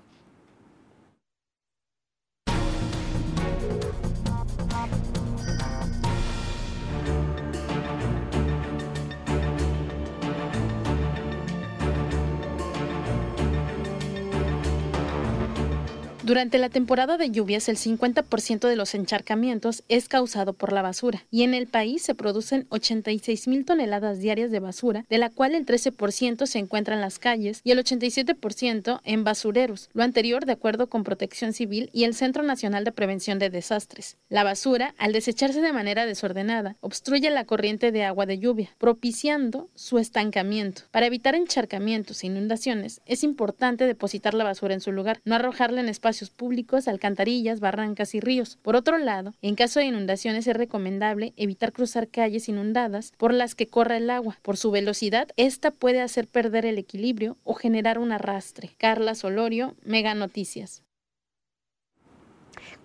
Durante la temporada de lluvias, el 50% de los encharcamientos es causado por la basura y en el país se producen 86 mil toneladas diarias de basura, de la cual el 13% se encuentra en las calles y el 87% en basureros, lo anterior de acuerdo con Protección Civil y el Centro Nacional de Prevención de Desastres. La basura, al desecharse de manera desordenada, obstruye la corriente de agua de lluvia, propiciando su estancamiento. Para evitar encharcamientos e inundaciones, es importante depositar la basura en su lugar, no arrojarla en espacios públicos, alcantarillas, barrancas y ríos. Por otro lado, en caso de inundaciones es recomendable evitar cruzar calles inundadas por las que corra el agua. Por su velocidad, esta puede hacer perder el equilibrio o generar un arrastre. Carla Solorio, Mega Noticias.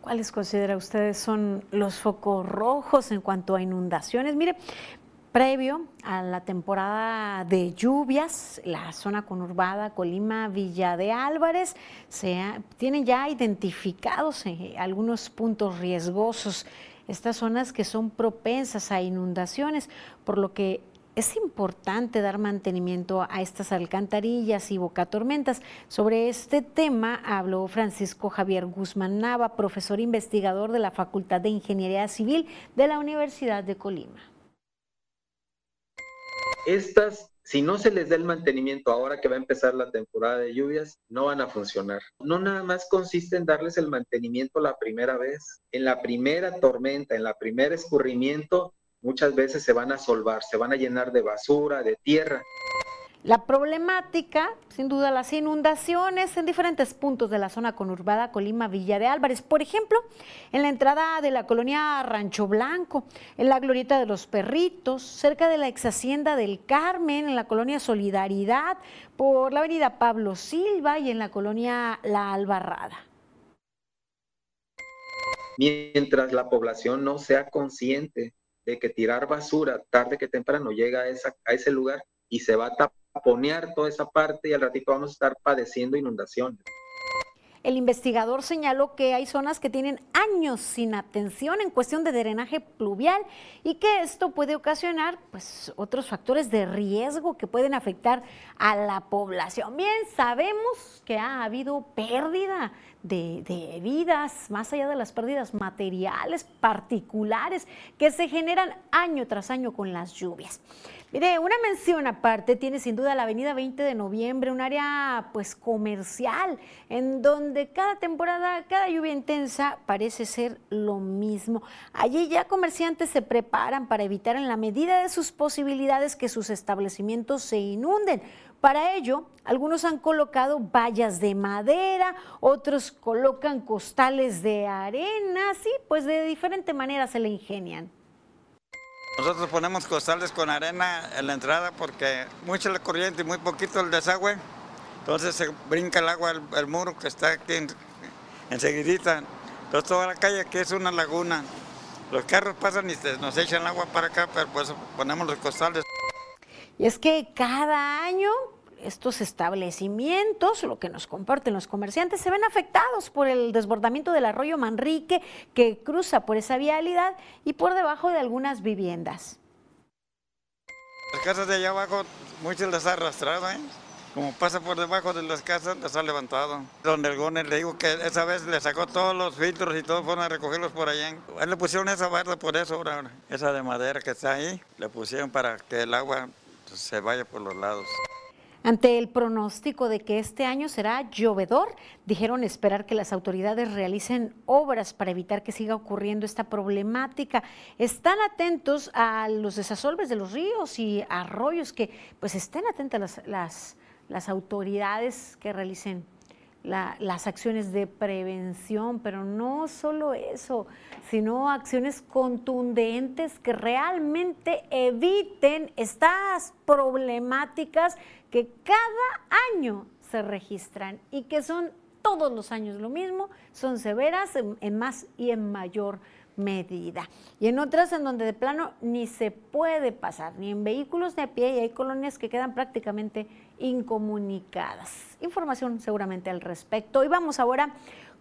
¿Cuáles considera ustedes son los focos rojos en cuanto a inundaciones? Mire, Previo a la temporada de lluvias, la zona conurbada Colima, Villa de Álvarez, se tienen ya identificados eh, algunos puntos riesgosos, estas zonas que son propensas a inundaciones, por lo que es importante dar mantenimiento a estas alcantarillas y bocatormentas. Sobre este tema habló Francisco Javier Guzmán Nava, profesor investigador de la Facultad de Ingeniería Civil de la Universidad de Colima. Estas, si no se les da el mantenimiento ahora que va a empezar la temporada de lluvias, no van a funcionar. No nada más consiste en darles el mantenimiento la primera vez. En la primera tormenta, en la primer escurrimiento, muchas veces se van a solvar, se van a llenar de basura, de tierra. La problemática, sin duda, las inundaciones en diferentes puntos de la zona conurbada Colima Villa de Álvarez. Por ejemplo, en la entrada de la colonia Rancho Blanco, en la glorieta de los perritos, cerca de la ex hacienda del Carmen, en la colonia Solidaridad, por la avenida Pablo Silva y en la colonia La Albarrada. Mientras la población no sea consciente de que tirar basura tarde que temprano llega a, a ese lugar y se va a taponear toda esa parte y al ratito vamos a estar padeciendo inundaciones. El investigador señaló que hay zonas que tienen años sin atención en cuestión de drenaje pluvial y que esto puede ocasionar pues, otros factores de riesgo que pueden afectar a la población. Bien, sabemos que ha habido pérdida de, de, vidas, más allá de las pérdidas materiales particulares que se generan año tras año con las lluvias. Mire, una mención aparte tiene sin duda la avenida 20 de noviembre, un área pues comercial, en donde cada temporada, cada lluvia intensa parece ser lo mismo. Allí ya comerciantes se preparan para evitar en la medida de sus posibilidades que sus establecimientos se inunden. Para ello, algunos han colocado vallas de madera, otros colocan costales de arena, sí, pues de diferente manera se le ingenian. Nosotros ponemos costales con arena en la entrada porque mucha la corriente y muy poquito el desagüe. Entonces se brinca el agua el, muro que está aquí en, enseguidita. Entonces toda la calle aquí es una laguna. Los carros pasan y nos echan agua para acá, pero pues ponemos los costales. Y es que cada año estos establecimientos, lo que nos comparten los comerciantes, se ven afectados por el desbordamiento del arroyo Manrique que cruza por esa vialidad y por debajo de algunas viviendas. Las casas de allá abajo, muchos las ha arrastrado, ¿eh? Como pasa por debajo de las casas, las ha levantado. Donde el Gómez le digo que esa vez le sacó todos los filtros y todo, fueron a recogerlos por allá. Él le pusieron esa barda por eso, esa de madera que está ahí, le pusieron para que el agua se vaya por los lados. Ante el pronóstico de que este año será llovedor, dijeron esperar que las autoridades realicen obras para evitar que siga ocurriendo esta problemática. Están atentos a los desasolves de los ríos y arroyos, que pues estén atentas las, las, las autoridades que realicen las acciones de prevención, pero no solo eso, sino acciones contundentes que realmente eviten estas problemáticas que cada año se registran y que son todos los años lo mismo, son severas en, más y en mayor medida. Y en otras en donde de plano ni se puede pasar, ni en vehículos ni a pie, y hay colonias que quedan prácticamente incomunicadas. Información seguramente al respecto. Y vamos ahora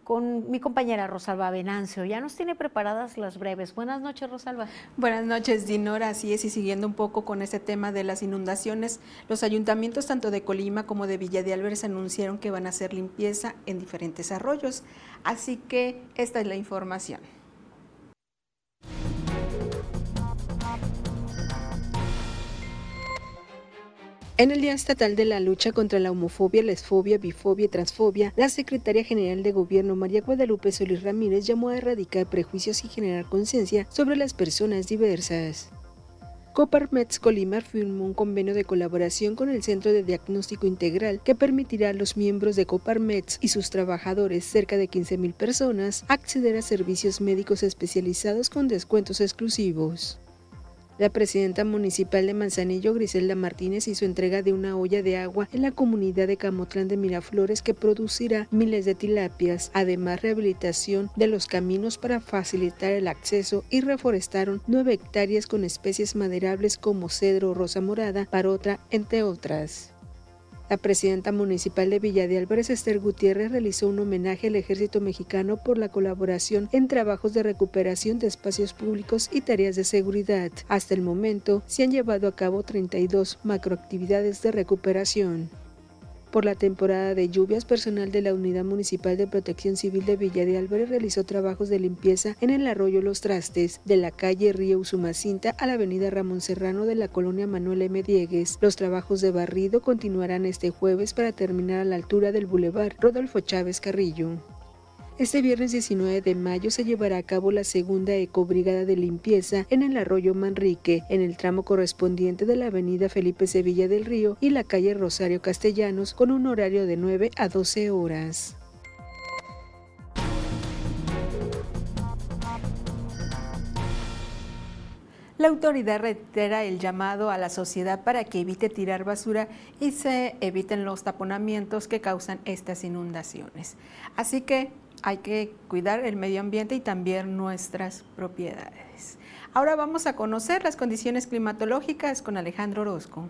con mi compañera Rosalba Venancio. Ya nos tiene preparadas las breves. Buenas noches, Rosalba. Buenas noches, Dinora. Así es, y siguiendo un poco con este tema de las inundaciones, los ayuntamientos tanto de Colima como de Villa de Álvarez anunciaron que van a hacer limpieza en diferentes arroyos. Así que esta es la información. En el Día Estatal de la Lucha contra la Homofobia, Lesfobia, Bifobia y Transfobia, la Secretaria General de Gobierno María Guadalupe Solís Ramírez llamó a erradicar prejuicios y generar conciencia sobre las personas diversas. Coparmex Colima firmó un convenio de colaboración con el Centro de Diagnóstico Integral que permitirá a los miembros de Coparmex y sus trabajadores, cerca de 15.000 personas, acceder a servicios médicos especializados con descuentos exclusivos. La presidenta municipal de Manzanillo, Griselda Martínez, hizo entrega de una olla de agua en la comunidad de Camotlán de Miraflores que producirá miles de tilapias, además rehabilitación de los caminos para facilitar el acceso y reforestaron nueve hectáreas con especies maderables como cedro rosa morada, parota, entre otras. La presidenta municipal de Villa de Álvarez, Esther Gutiérrez, realizó un homenaje al ejército mexicano por la colaboración en trabajos de recuperación de espacios públicos y tareas de seguridad. Hasta el momento, se han llevado a cabo 32 macroactividades de recuperación. Por la temporada de lluvias, personal de la Unidad Municipal de Protección Civil de Villa de Álvarez realizó trabajos de limpieza en el arroyo Los Trastes, de la calle Río Usumacinta a la avenida Ramón Serrano de la colonia Manuel M. Diegues. Los trabajos de barrido continuarán este jueves para terminar a la altura del bulevar Rodolfo Chávez Carrillo. Este viernes 19 de mayo se llevará a cabo la segunda ecobrigada de limpieza en el arroyo Manrique, en el tramo correspondiente de la avenida Felipe Sevilla del Río y la calle Rosario Castellanos, con un horario de 9 a 12 horas. La autoridad reitera el llamado a la sociedad para que evite tirar basura y se eviten los taponamientos que causan estas inundaciones. Así que hay que cuidar el medio ambiente y también nuestras propiedades. Ahora vamos a conocer las condiciones climatológicas con Alejandro Orozco.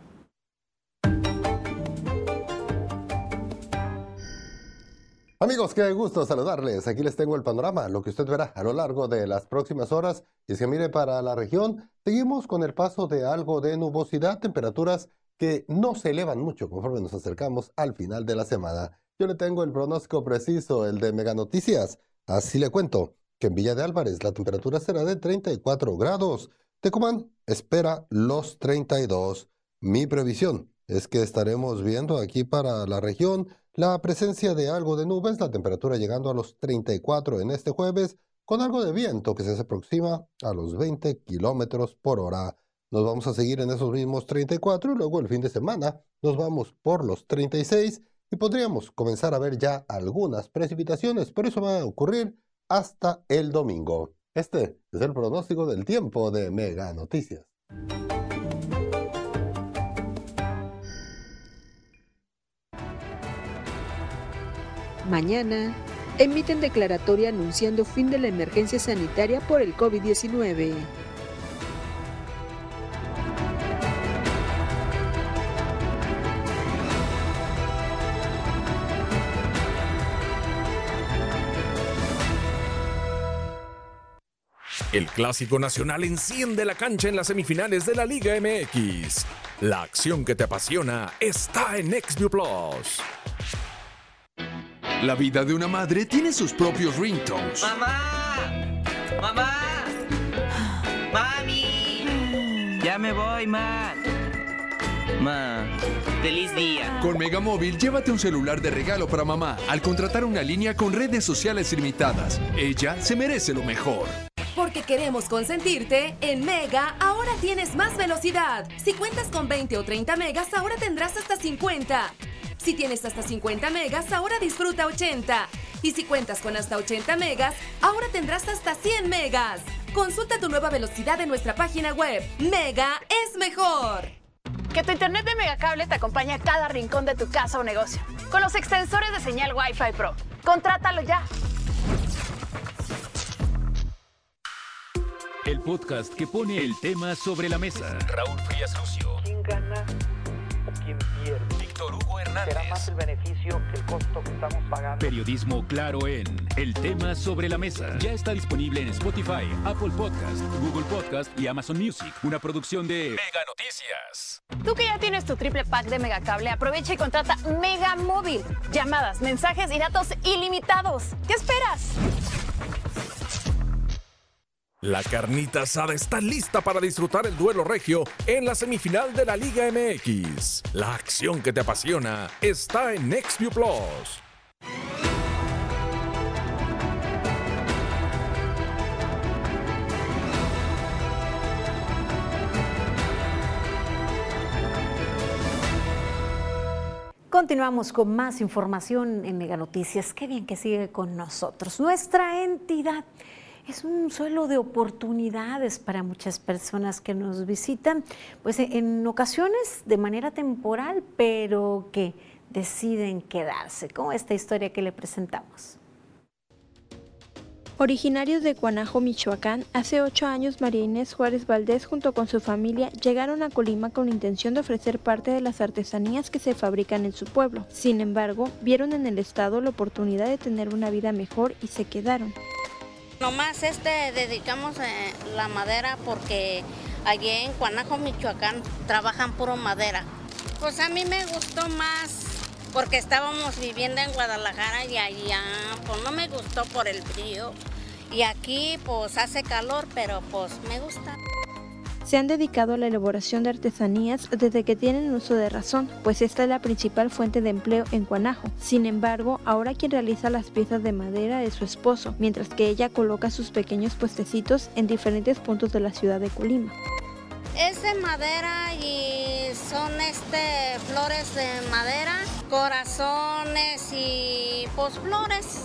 Amigos, qué gusto saludarles. Aquí les tengo el panorama, lo que usted verá a lo largo de las próximas horas. Y es mire, para la región, seguimos con el paso de algo de nubosidad, temperaturas que no se elevan mucho conforme nos acercamos al final de la semana. Yo le tengo el pronóstico preciso, el de Mega Noticias. Así le cuento que en Villa de Álvarez la temperatura será de 34 grados. Tecomán espera los 32. Mi previsión es que estaremos viendo aquí para la región la presencia de algo de nubes, la temperatura llegando a los 34 en este jueves, con algo de viento que se aproxima a los 20 kilómetros por hora. Nos vamos a seguir en esos mismos 34 y luego el fin de semana nos vamos por los 36 y podríamos comenzar a ver ya algunas precipitaciones, pero eso va a ocurrir hasta el domingo. Este es el pronóstico del tiempo de Mega Noticias. Mañana emiten declaratoria anunciando fin de la emergencia sanitaria por el COVID-19. El clásico nacional enciende la cancha en las semifinales de la Liga MX. La acción que te apasiona está en XView Plus. La vida de una madre tiene sus propios ringtones. ¡Mamá! ¡Mamá! ¡Mami! Ya me voy, ma. Ma, feliz día. Con Megamóvil, llévate un celular de regalo para mamá al contratar una línea con redes sociales ilimitadas. Ella se merece lo mejor. Porque queremos consentirte, en Mega ahora tienes más velocidad. Si cuentas con 20 o 30 megas, ahora tendrás hasta 50. Si tienes hasta 50 megas, ahora disfruta 80. Y si cuentas con hasta 80 megas, ahora tendrás hasta 100 megas. Consulta tu nueva velocidad en nuestra página web. Mega es mejor. Que tu internet de Megacable te acompañe a cada rincón de tu casa o negocio. Con los extensores de señal Wi-Fi Pro. Contrátalo ya. El podcast que pone el tema sobre la mesa. Raúl Frías Lucio. ¿Quién gana o quién pierde? Víctor Hugo Hernández. Será más el beneficio que el costo que estamos pagando. Periodismo claro en El tema sobre la mesa. Ya está disponible en Spotify, Apple Podcast, Google Podcast y Amazon Music. Una producción de Mega Noticias. Tú que ya tienes tu triple pack de Megacable, aprovecha y contrata Mega Móvil. Llamadas, mensajes y datos ilimitados. ¿Qué esperas? La carnita asada está lista para disfrutar el duelo regio en la semifinal de la Liga MX. La acción que te apasiona está en NextView Plus. Continuamos con más información en Mega Noticias. Qué bien que sigue con nosotros. Nuestra entidad es un suelo de oportunidades para muchas personas que nos visitan, pues en ocasiones de manera temporal, pero que deciden quedarse, como esta historia que le presentamos. Originarios de Guanajo, Michoacán, hace ocho años María Inés Juárez Valdés junto con su familia llegaron a Colima con la intención de ofrecer parte de las artesanías que se fabrican en su pueblo. Sin embargo, vieron en el estado la oportunidad de tener una vida mejor y se quedaron. Nomás este dedicamos eh, la madera porque allí en Guanajo, Michoacán, trabajan puro madera. Pues a mí me gustó más porque estábamos viviendo en Guadalajara y allá, pues no me gustó por el frío. Y aquí pues hace calor, pero pues me gusta. Se han dedicado a la elaboración de artesanías desde que tienen uso de razón, pues esta es la principal fuente de empleo en Guanajo. Sin embargo, ahora quien realiza las piezas de madera es su esposo, mientras que ella coloca sus pequeños puestecitos en diferentes puntos de la ciudad de Colima. Es de madera y son este flores de madera, corazones y pues flores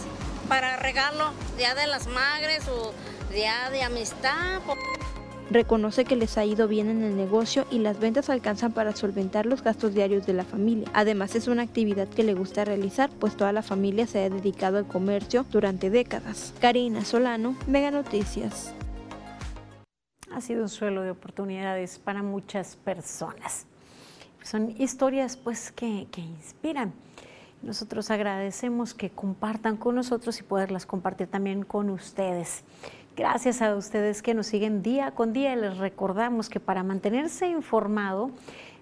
para regalo, día de las madres o día de amistad. Reconoce que les ha ido bien en el negocio y las ventas alcanzan para solventar los gastos diarios de la familia. Además es una actividad que le gusta realizar, pues toda la familia se ha dedicado al comercio durante décadas. Karina Solano, Mega Noticias. Ha sido un suelo de oportunidades para muchas personas. Son historias pues que, que inspiran. Nosotros agradecemos que compartan con nosotros y poderlas compartir también con ustedes. Gracias a ustedes que nos siguen día con día. Les recordamos que para mantenerse informado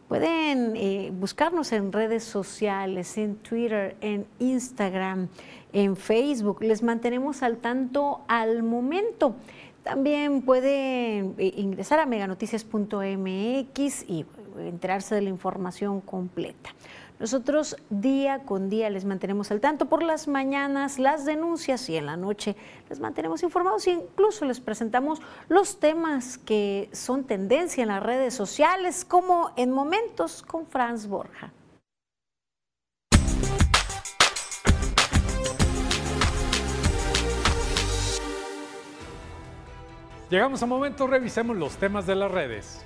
pueden eh, buscarnos en redes sociales, en Twitter, en Instagram, en Facebook. Les mantenemos al tanto al momento. También pueden eh, ingresar a meganoticias.mx y enterarse de la información completa. Nosotros día con día les mantenemos al tanto por las mañanas, las denuncias y en la noche les mantenemos informados e incluso les presentamos los temas que son tendencia en las redes sociales, como en momentos con Franz Borja. Llegamos a momento, revisemos los temas de las redes.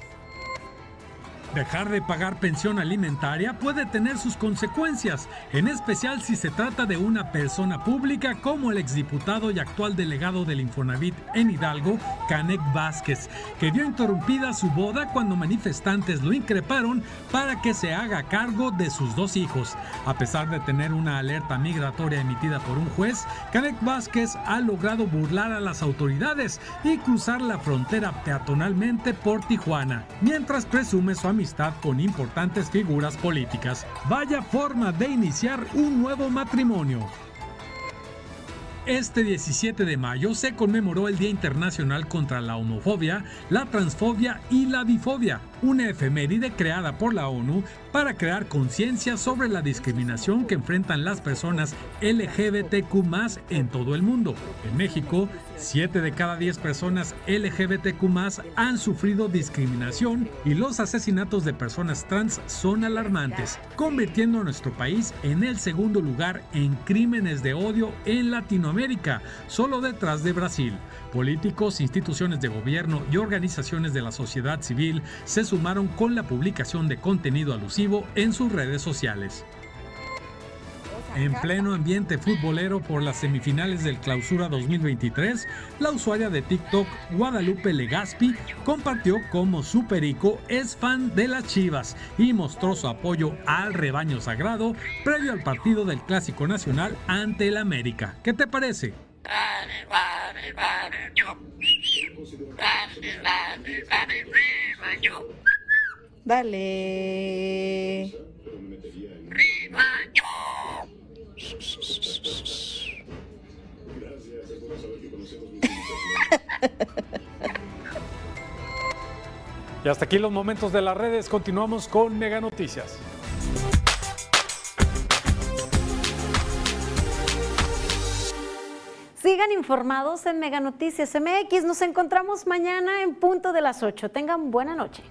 Dejar de pagar pensión alimentaria puede tener sus consecuencias, en especial si se trata de una persona pública como el exdiputado y actual delegado del Infonavit en Hidalgo, Canek Vázquez, que vio interrumpida su boda cuando manifestantes lo increparon para que se haga cargo de sus dos hijos. A pesar de tener una alerta migratoria emitida por un juez, Canek Vázquez ha logrado burlar a las autoridades y cruzar la frontera peatonalmente por Tijuana, mientras presume su amistad con importantes figuras políticas. Vaya forma de iniciar un nuevo matrimonio. Este 17 de mayo se conmemoró el Día Internacional contra la Homofobia, la Transfobia y la Bifobia, una efeméride creada por la ONU para crear conciencia sobre la discriminación que enfrentan las personas LGBTQ en todo el mundo. En México, 7 de cada 10 personas LGBTQ han sufrido discriminación y los asesinatos de personas trans son alarmantes, convirtiendo a nuestro país en el segundo lugar en crímenes de odio en Latinoamérica, solo detrás de Brasil. Políticos, instituciones de gobierno y organizaciones de la sociedad civil se sumaron con la publicación de contenido alusivo en sus redes sociales. En pleno ambiente futbolero por las semifinales del Clausura 2023, la usuaria de TikTok Guadalupe Legaspi compartió cómo su perico es fan de las Chivas y mostró su apoyo al rebaño sagrado previo al partido del Clásico Nacional ante el América. ¿Qué te parece? Dale. Y hasta aquí los momentos de las redes. Continuamos con Mega Noticias. Sigan informados en Mega Noticias MX. Nos encontramos mañana en punto de las 8. Tengan buena noche.